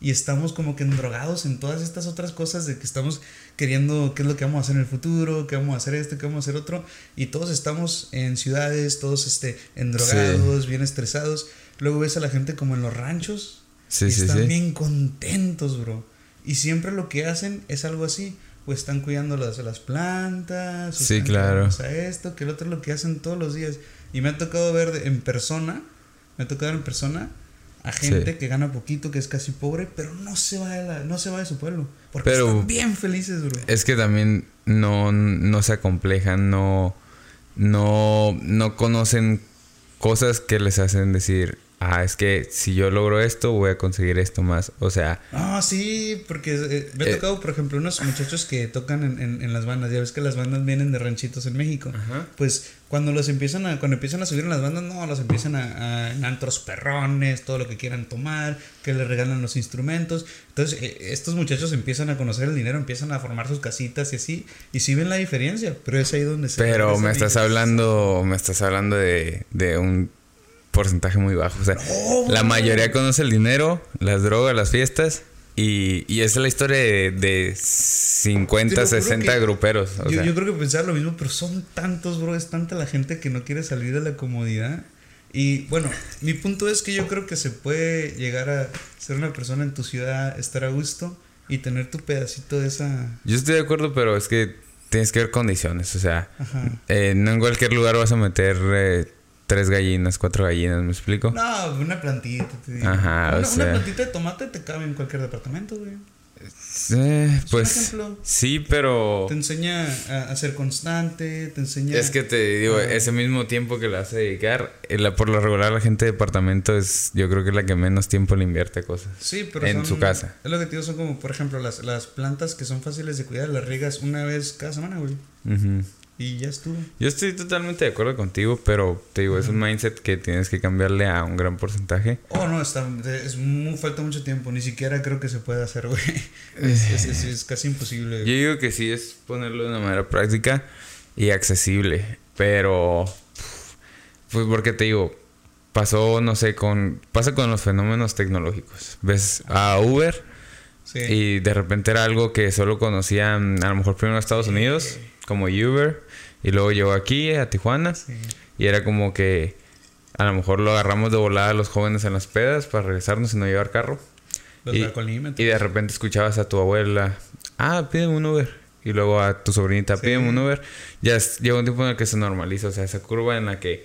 Y estamos como que endrogados en todas estas otras cosas de que estamos queriendo qué es lo que vamos a hacer en el futuro, qué vamos a hacer esto, qué vamos a hacer otro. Y todos estamos en ciudades, todos este, endrogados, bien estresados. Luego ves a la gente como en los ranchos. Sí, y sí, están sí. bien contentos, bro. Y siempre lo que hacen es algo así. Pues están cuidando las, las plantas. Sí, están claro. A esto, que el otro es lo que hacen todos los días. Y me ha tocado ver de- en persona, me ha tocado ver en persona a gente Sí. que gana poquito, que es casi pobre, pero no se va de, la- no se va de su pueblo. Porque Pero- están bien felices, bro. Es que también no, no se acomplejan, no, no, no conocen cosas que les hacen decir, ah, es que si yo logro esto, voy a conseguir esto más. O sea, Ah, sí, porque eh, me ha Eh. tocado, por ejemplo, unos muchachos que tocan en, en, en las bandas. Ya ves que las bandas vienen de ranchitos en México. Ajá. Pues cuando los empiezan a, cuando empiezan a subir en las bandas, no, los empiezan a, a en antros perrones, todo lo que quieran tomar, que les regalan los instrumentos. Entonces, eh, estos muchachos empiezan a conocer el dinero, empiezan a formar sus casitas y así, y sí ven la diferencia, pero es ahí donde se pero me estás hablando, me estás hablando de, de un porcentaje muy bajo. O sea, No, la mayoría conoce el dinero, las drogas, las fiestas. Y, y esa es la historia de, de Te 50, lo juro 60 que gruperos. O yo, sea, yo creo que pensaba lo mismo, pero son tantos, bro, es tanta la gente que no quiere salir de la comodidad. Y bueno, mi punto es que yo creo que se puede llegar a ser una persona en tu ciudad, estar a gusto y tener tu pedacito de esa... yo estoy de acuerdo, pero es que tienes que ver condiciones. O sea, eh, no en cualquier lugar vas a meter eh, tres gallinas, cuatro gallinas, ¿me explico? No, una plantita, te digo. Ajá, o una, una sea. plantita de tomate te cabe en cualquier departamento, güey. Eh, pues sí, pero... Te enseña a, ser constante, te enseña... Es que te digo, ese mismo tiempo que le vas a dedicar, eh, la, por lo regular la gente de departamento es, yo creo que es la que menos tiempo le invierte a cosas. Sí, pero En su casa. Es lo que te digo, son como, por ejemplo, las, las plantas que son fáciles de cuidar, las riegas una vez cada semana, güey. Y ya estuvo. Yo estoy totalmente de acuerdo contigo, pero te digo, es un mindset que tienes que cambiarle a un gran porcentaje. Oh, no, está, es muy, falta mucho tiempo. Ni siquiera creo que se pueda hacer, güey. Es, es, es, casi imposible. Yo digo que sí es ponerlo de una manera práctica y accesible. Pero, pues porque te digo, pasó, no sé, con pasa con los fenómenos tecnológicos. Ves a Uber y de repente era algo que solo conocían a lo mejor primero en Estados Unidos, como Uber y luego llegó aquí, a Tijuana. Y era como que a lo mejor lo agarramos de volada a los jóvenes en las pedas para regresarnos y no llevar carro. y, y de repente escuchabas a tu abuela, ah, pídeme un Uber. Y luego a tu sobrinita, pídeme un Uber. Ya llega un tiempo en el que se normaliza, o sea, esa curva en la que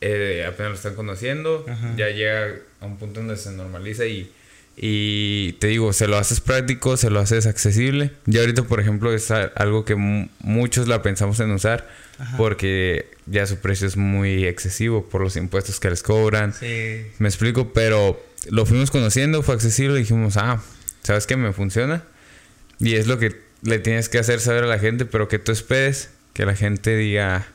eh, apenas lo están conociendo, ya llega a un punto donde se normaliza y y te digo, se lo haces práctico, se lo haces accesible. Ya ahorita, por ejemplo, es algo que muchos la pensamos en usar porque ya su precio es muy excesivo por los impuestos que les cobran. Sí. Me explico, pero lo fuimos conociendo, fue accesible y dijimos, ah, ¿sabes qué? Me funciona. Y es lo que le tienes que hacer saber a la gente, pero que tú esperes que la gente diga,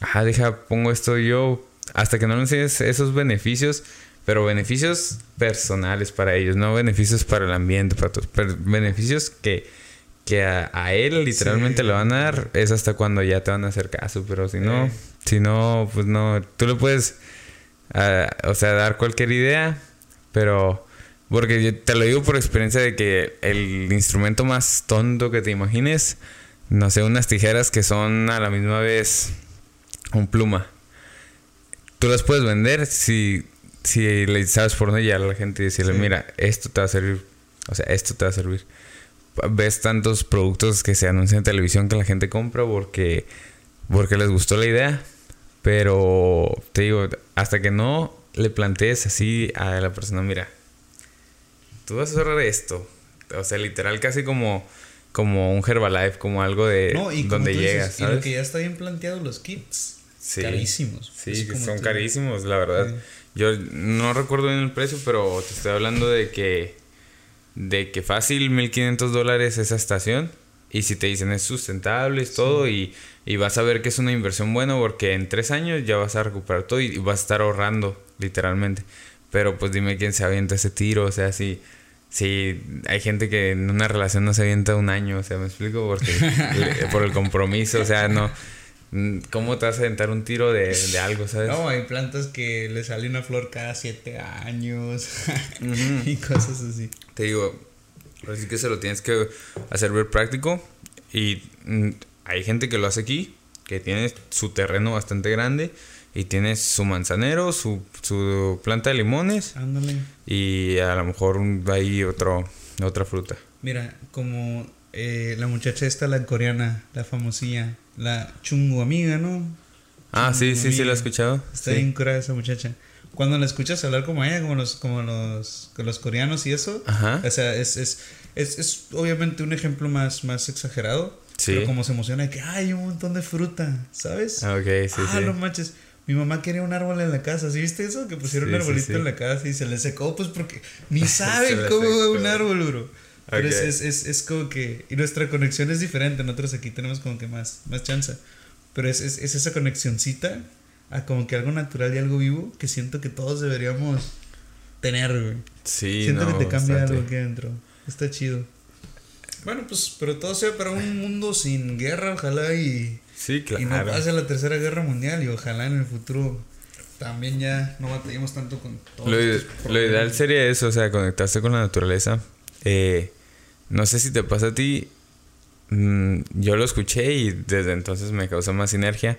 ah, deja, pongo esto yo. Hasta que no le enseñes esos beneficios pero beneficios personales para ellos, no beneficios para el ambiente, para todos, pero beneficios que, que a, él literalmente le van a dar es hasta cuando ya te van a hacer caso, pero si no, si no, pues no, tú le puedes, o sea, dar cualquier idea, pero porque te lo digo por experiencia de que el instrumento más tonto que te imagines, no sé, unas tijeras que son a la misma vez un pluma. Tú las puedes vender si si le sabes por dónde llegar a la gente y decirle, mira, esto te va a servir, o sea, esto te va a servir. Ves tantos productos que se anuncian en televisión que la gente compra porque, porque les gustó la idea, pero te digo, hasta que no le plantees así a la persona, mira, tú vas a ahorrar esto, o sea, literal casi como como un Herbalife, como algo de donde llegas. Y lo que ya está bien planteado, los kits. Carísimos. Sí, son carísimos, la verdad. Yo no recuerdo bien el precio, pero te estoy hablando de que, de que fácil 1500 dólares esa estación. Y si te dicen es sustentable, es todo, y, y, vas a ver que es una inversión buena porque en tres años ya vas a recuperar todo y, vas a estar ahorrando, literalmente. Pero pues dime quién se avienta ese tiro, o sea, si, si hay gente que en una relación no se avienta un año, o sea, me explico, porque por el compromiso, o sea, no ¿Cómo te vas a aventar un tiro de, algo, sabes? No, hay plantas que le sale una flor cada siete años y cosas así. Te digo, así que se lo tienes que hacer ver práctico y mm, hay gente que lo hace aquí, que tiene su terreno bastante grande y tiene su manzanero, su, su planta de limones Ándale. y a lo mejor hay otro, otra fruta. Mira, como eh, la muchacha esta, la coreana, la famosilla, la chungo amiga, ¿no? Ah, sí, sí, sí, la he escuchado. Está bien curada esa muchacha. Cuando la escuchas hablar como ella, como los, como los, los coreanos y eso, Ajá. o sea, es, es, es, es, obviamente un ejemplo más, más exagerado. Sí. Pero como se emociona de que hay un montón de fruta, ¿sabes? Ok, sí, ah, no manches. Mi mamá quería un árbol en la casa, ¿sí viste eso? Que pusieron un arbolito en la casa y se le secó, pues porque ni saben cómo va un árbol, bro. Pero es, es, es, como que. Y nuestra conexión es diferente. Nosotros aquí tenemos como que más, más chance. Pero es, es, esa conexioncita a como que algo natural y algo vivo que siento que todos deberíamos tener, güey. Sí, Siento que te cambia algo aquí adentro. Está chido. Bueno, pues, pero todo sea para un mundo sin guerra, ojalá y. Sí, claro. Y no pase la tercera guerra mundial y ojalá en el futuro también ya no batallemos tanto con todo. Lo, lo ideal sería eso, o sea, conectarse con la naturaleza. Eh, no sé si te pasa a ti, mm, yo lo escuché y desde entonces me causó más sinergia.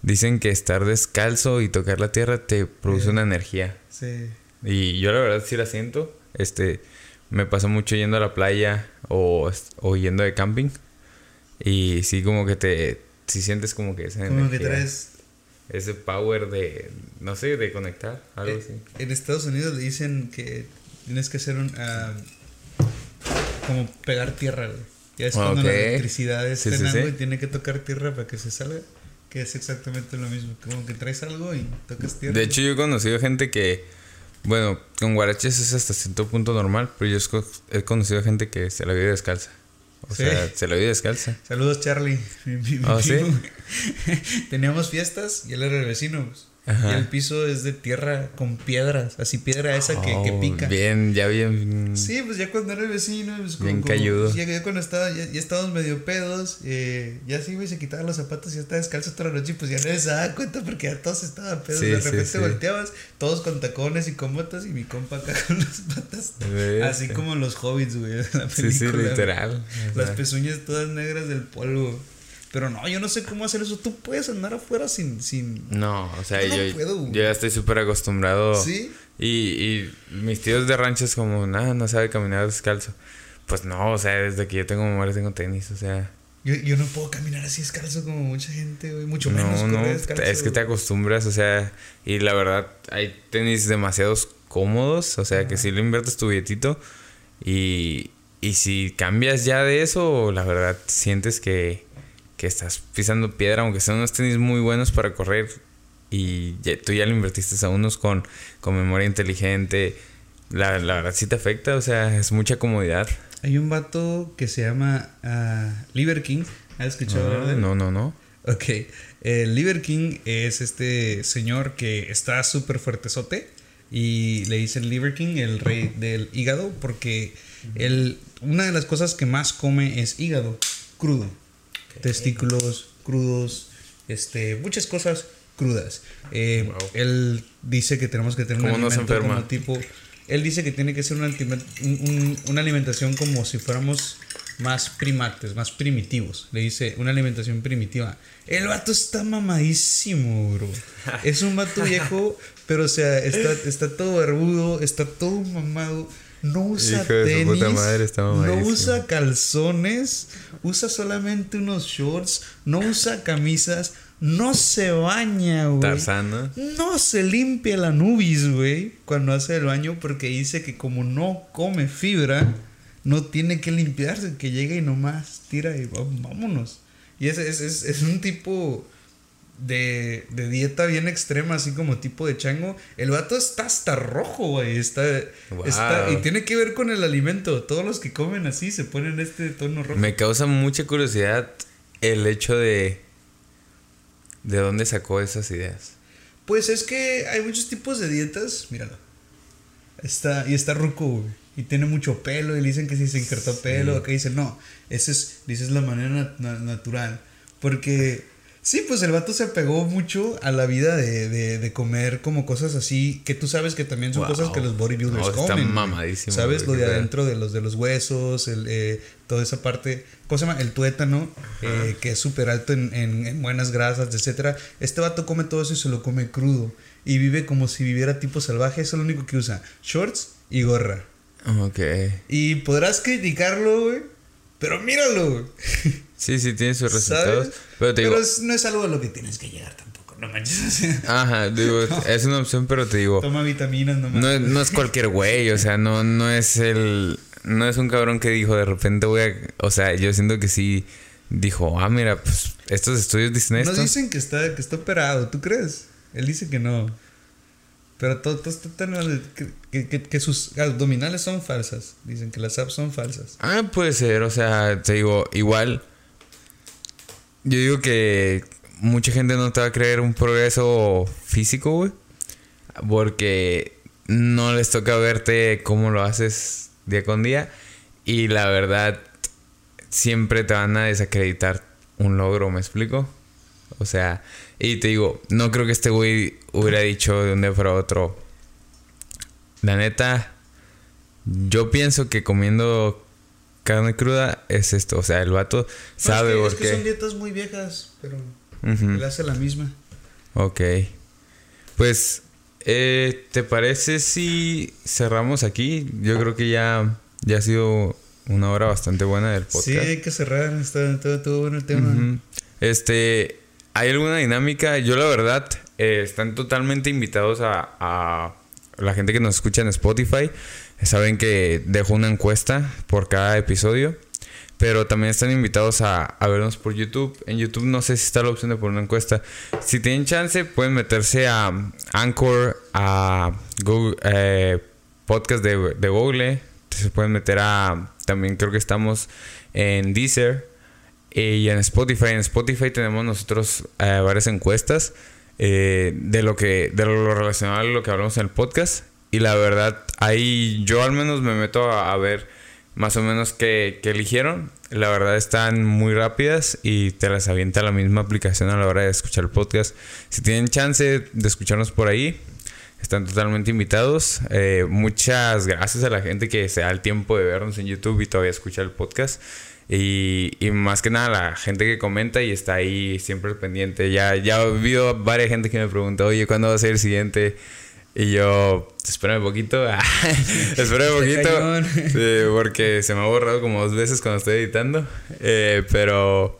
Dicen que estar descalzo y tocar la tierra te produce una energía. Sí. Y yo la verdad sí la siento. Este, me pasa mucho yendo a la playa o, o yendo de camping. Y sí como que te, si sientes como que esa como que traes ese power de, no sé, de conectar, algo eh, así. En Estados Unidos le dicen que tienes que hacer un... Ah, como pegar tierra, güey. Ya es Ah, cuando la electricidad está Sí, en algo sí. y tiene que tocar tierra para que se salga. Que es exactamente lo mismo. Como que traes algo y tocas tierra. De hecho, yo he conocido gente que, bueno, con guaraches es hasta cierto punto normal, pero yo he conocido gente que se la vive descalza. O Sí. sea, se la vive descalza. Saludos, Charlie. Mi- mi- mi Ah. Teníamos fiestas y él era el vecino. pues. Ajá. Y el piso es de tierra con piedras. Así piedra esa que, que Oh, pica. Bien, ya bien. Sí, pues ya cuando era el vecino, pues Bien como- cayudo. pues, ya, ya cuando estaba, ya, ya estábamos medio pedos, eh, ya sí, güey, se quitaba los zapatos y ya estaba descalzo toda la noche y pues ya nadie se daba cuenta porque ya todos estaban pedos. Sí, de repente sí. volteabas, todos con tacones y con botas y mi compa acá con las patas. Así como los hobbits, güey, de la película. Sí, sí, literal. Las pezuñas todas negras del polvo. Pero no, yo no sé cómo hacer eso. Tú puedes andar afuera sin... sin... no, o sea, Yo no yo, puedo, güey. yo ya estoy súper acostumbrado. ¿Sí? Y, y mis tíos de rancho es como, nada, no sabe caminar descalzo. Pues no, o sea, desde que yo tengo memoria tengo tenis, o sea. Yo, yo no puedo caminar así descalzo como mucha gente, güey. Mucho menos No, no, descalzo. es que te acostumbras, o sea, y la verdad, hay tenis demasiados cómodos, o sea, que si le inviertes tu billetito y, y si cambias ya de eso, la verdad, sientes que, que estás pisando piedra, aunque sean unos tenis muy buenos para correr y ya- tú ya le invertiste a unos con, con memoria inteligente, la, la verdad sí te afecta, o sea, es mucha comodidad. Hay un vato que se llama ah, Liver King. ¿Has escuchado hablar de él? no, no, no. Ok. Liver King es este señor que está súper fuertezote. Y le dicen Liver King, el rey del hígado, porque él, una de las cosas que más come es hígado crudo. Testículos crudos, este, muchas cosas crudas. Eh, Wow. Él dice que tenemos que tener un como tipo... Él dice que tiene que ser una, un- un- una alimentación como si fuéramos más primates, más primitivos. Le dice una alimentación primitiva. El vato está mamadísimo, bro. Es un vato viejo, pero o sea, está, está todo barbudo, está todo mamado. No usa Hijo de su tenis, puta madre, está no usa calzones, usa solamente unos shorts, no usa camisas, no se baña, güey. Tarzán, ¿no? Se limpia la nubis, güey, cuando hace el baño porque dice que como no come fibra, no tiene que limpiarse, que llega y nomás tira y vámonos. Y es, es, es, es un tipo de, de dieta bien extrema, así como tipo de chango. El vato está hasta rojo, güey. Está, Wow. está- y tiene que ver con el alimento. Todos los que comen así se ponen este tono rojo. Me causa mucha curiosidad el hecho de. ¿De dónde sacó esas ideas? Pues es que hay muchos tipos de dietas. Míralo. Está, y está ruco, güey. Y tiene mucho pelo. Y le dicen que si se injertó pelo. Acá dicen, no. Esa es, dices la manera nat- na- natural. Porque, sí, pues el vato se apegó mucho a la vida de, de, de comer como cosas así. Que tú sabes que también son Wow. cosas que los bodybuilders No, está comen. güey. mamadísimo, ¿Sabes? Lo de adentro de los, de los huesos, el, eh, toda esa parte. ¿Cómo se llama? El tuétano, eh, que es súper alto en, en- en buenas grasas, etcétera. Este vato come todo eso y se lo come crudo. Y vive como si viviera tipo salvaje. Eso es lo único que usa. Shorts y gorra. Ok. Y podrás criticarlo, güey. Pero míralo. Sí, sí, tiene sus ¿Sabes? resultados. Pero te digo. es- no es algo a lo que tienes que llegar tampoco. No manches. o sea, Ajá, digo, es una opción, pero te digo. toma vitaminas nomás. No, no es cualquier güey, o sea, no, no es el. No es un cabrón que dijo de repente voy a. O sea, yo siento que sí dijo, ah, mira, pues estos estudios dicen esto. Nos dicen que está, que está operado, ¿tú crees? Él dice que no. Pero todo, todo que, que- que- que sus abdominales son falsas. Dicen que las abs son falsas. Ah, puede ser, o sea, te digo, igual. Yo digo que mucha gente no te va a creer un progreso físico, güey. Porque no les toca verte cómo lo haces día con día. Y la verdad, siempre te van a desacreditar un logro, ¿me explico? O sea, y te digo, no creo que este güey hubiera dicho de un día para otro. La neta, yo pienso que comiendo carne cruda es esto. O sea, el vato sabe No, es que, es que son dietas muy viejas, pero Ujú. él hace la misma. Ok. Pues, eh, ¿te parece si cerramos aquí? Yo creo que ya, ya ha sido una hora bastante buena del podcast. Sí, hay que cerrar. Está todo, todo bueno el tema. Este, ¿hay alguna dinámica? Yo la verdad, eh, están totalmente invitados a, la gente que nos escucha en Spotify. Saben que dejo una encuesta por cada episodio. Pero también están invitados a, a, vernos por YouTube. En YouTube no sé si está la opción de poner una encuesta. Si tienen chance, pueden meterse a Anchor, a Google, eh, Podcast de, de, Google. Se pueden meter a... También creo que estamos en Deezer y en Spotify. En Spotify tenemos nosotros eh, varias encuestas eh, de, lo que, de lo relacionado a lo que hablamos en el podcast. Y la verdad, ahí yo al menos me meto a, a ver más o menos que, que, eligieron. La verdad están muy rápidas y te las avienta la misma aplicación a la hora de escuchar el podcast. Si tienen chance de escucharnos por ahí, están totalmente invitados. Eh, muchas gracias a la gente que se da el tiempo de vernos en YouTube y todavía escucha el podcast. Y, y, más que nada la gente que comenta y está ahí siempre pendiente. Ya, ya he habido varias gente que me pregunta, oye, ¿cuándo va a ser el siguiente? Y yo, espérame un poquito, espérame un poquito, sí, porque se me ha borrado como dos veces cuando estoy editando, eh, pero,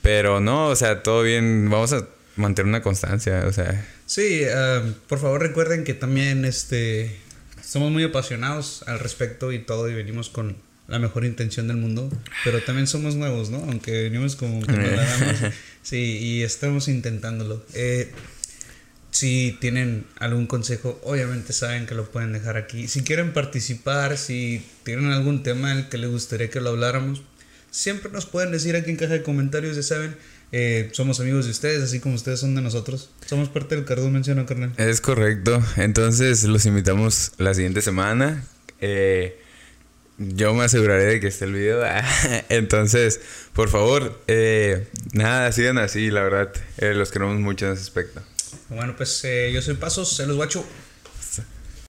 pero no, o sea, todo bien, vamos a mantener una constancia, o sea. Sí, uh, por favor recuerden que también, este, somos muy apasionados al respecto y todo y venimos con la mejor intención del mundo, pero también somos nuevos, ¿no? Aunque venimos como que no la damos, sí, y estamos intentándolo. Eh, si tienen algún consejo, obviamente saben que lo pueden dejar aquí. Si quieren participar, si tienen algún tema en el que les gustaría que lo habláramos, siempre nos pueden decir aquí en caja de comentarios, ya saben. Eh, somos amigos de ustedes, así como ustedes son de nosotros. Somos parte del Cardón Menciona, carnal. Es correcto. Entonces los invitamos la siguiente semana. Eh, yo me aseguraré de que esté el video. Entonces, por favor, eh, nada, sigan así, la verdad. los queremos mucho en ese aspecto. Bueno, pues eh, yo soy Pasos, se los guacho.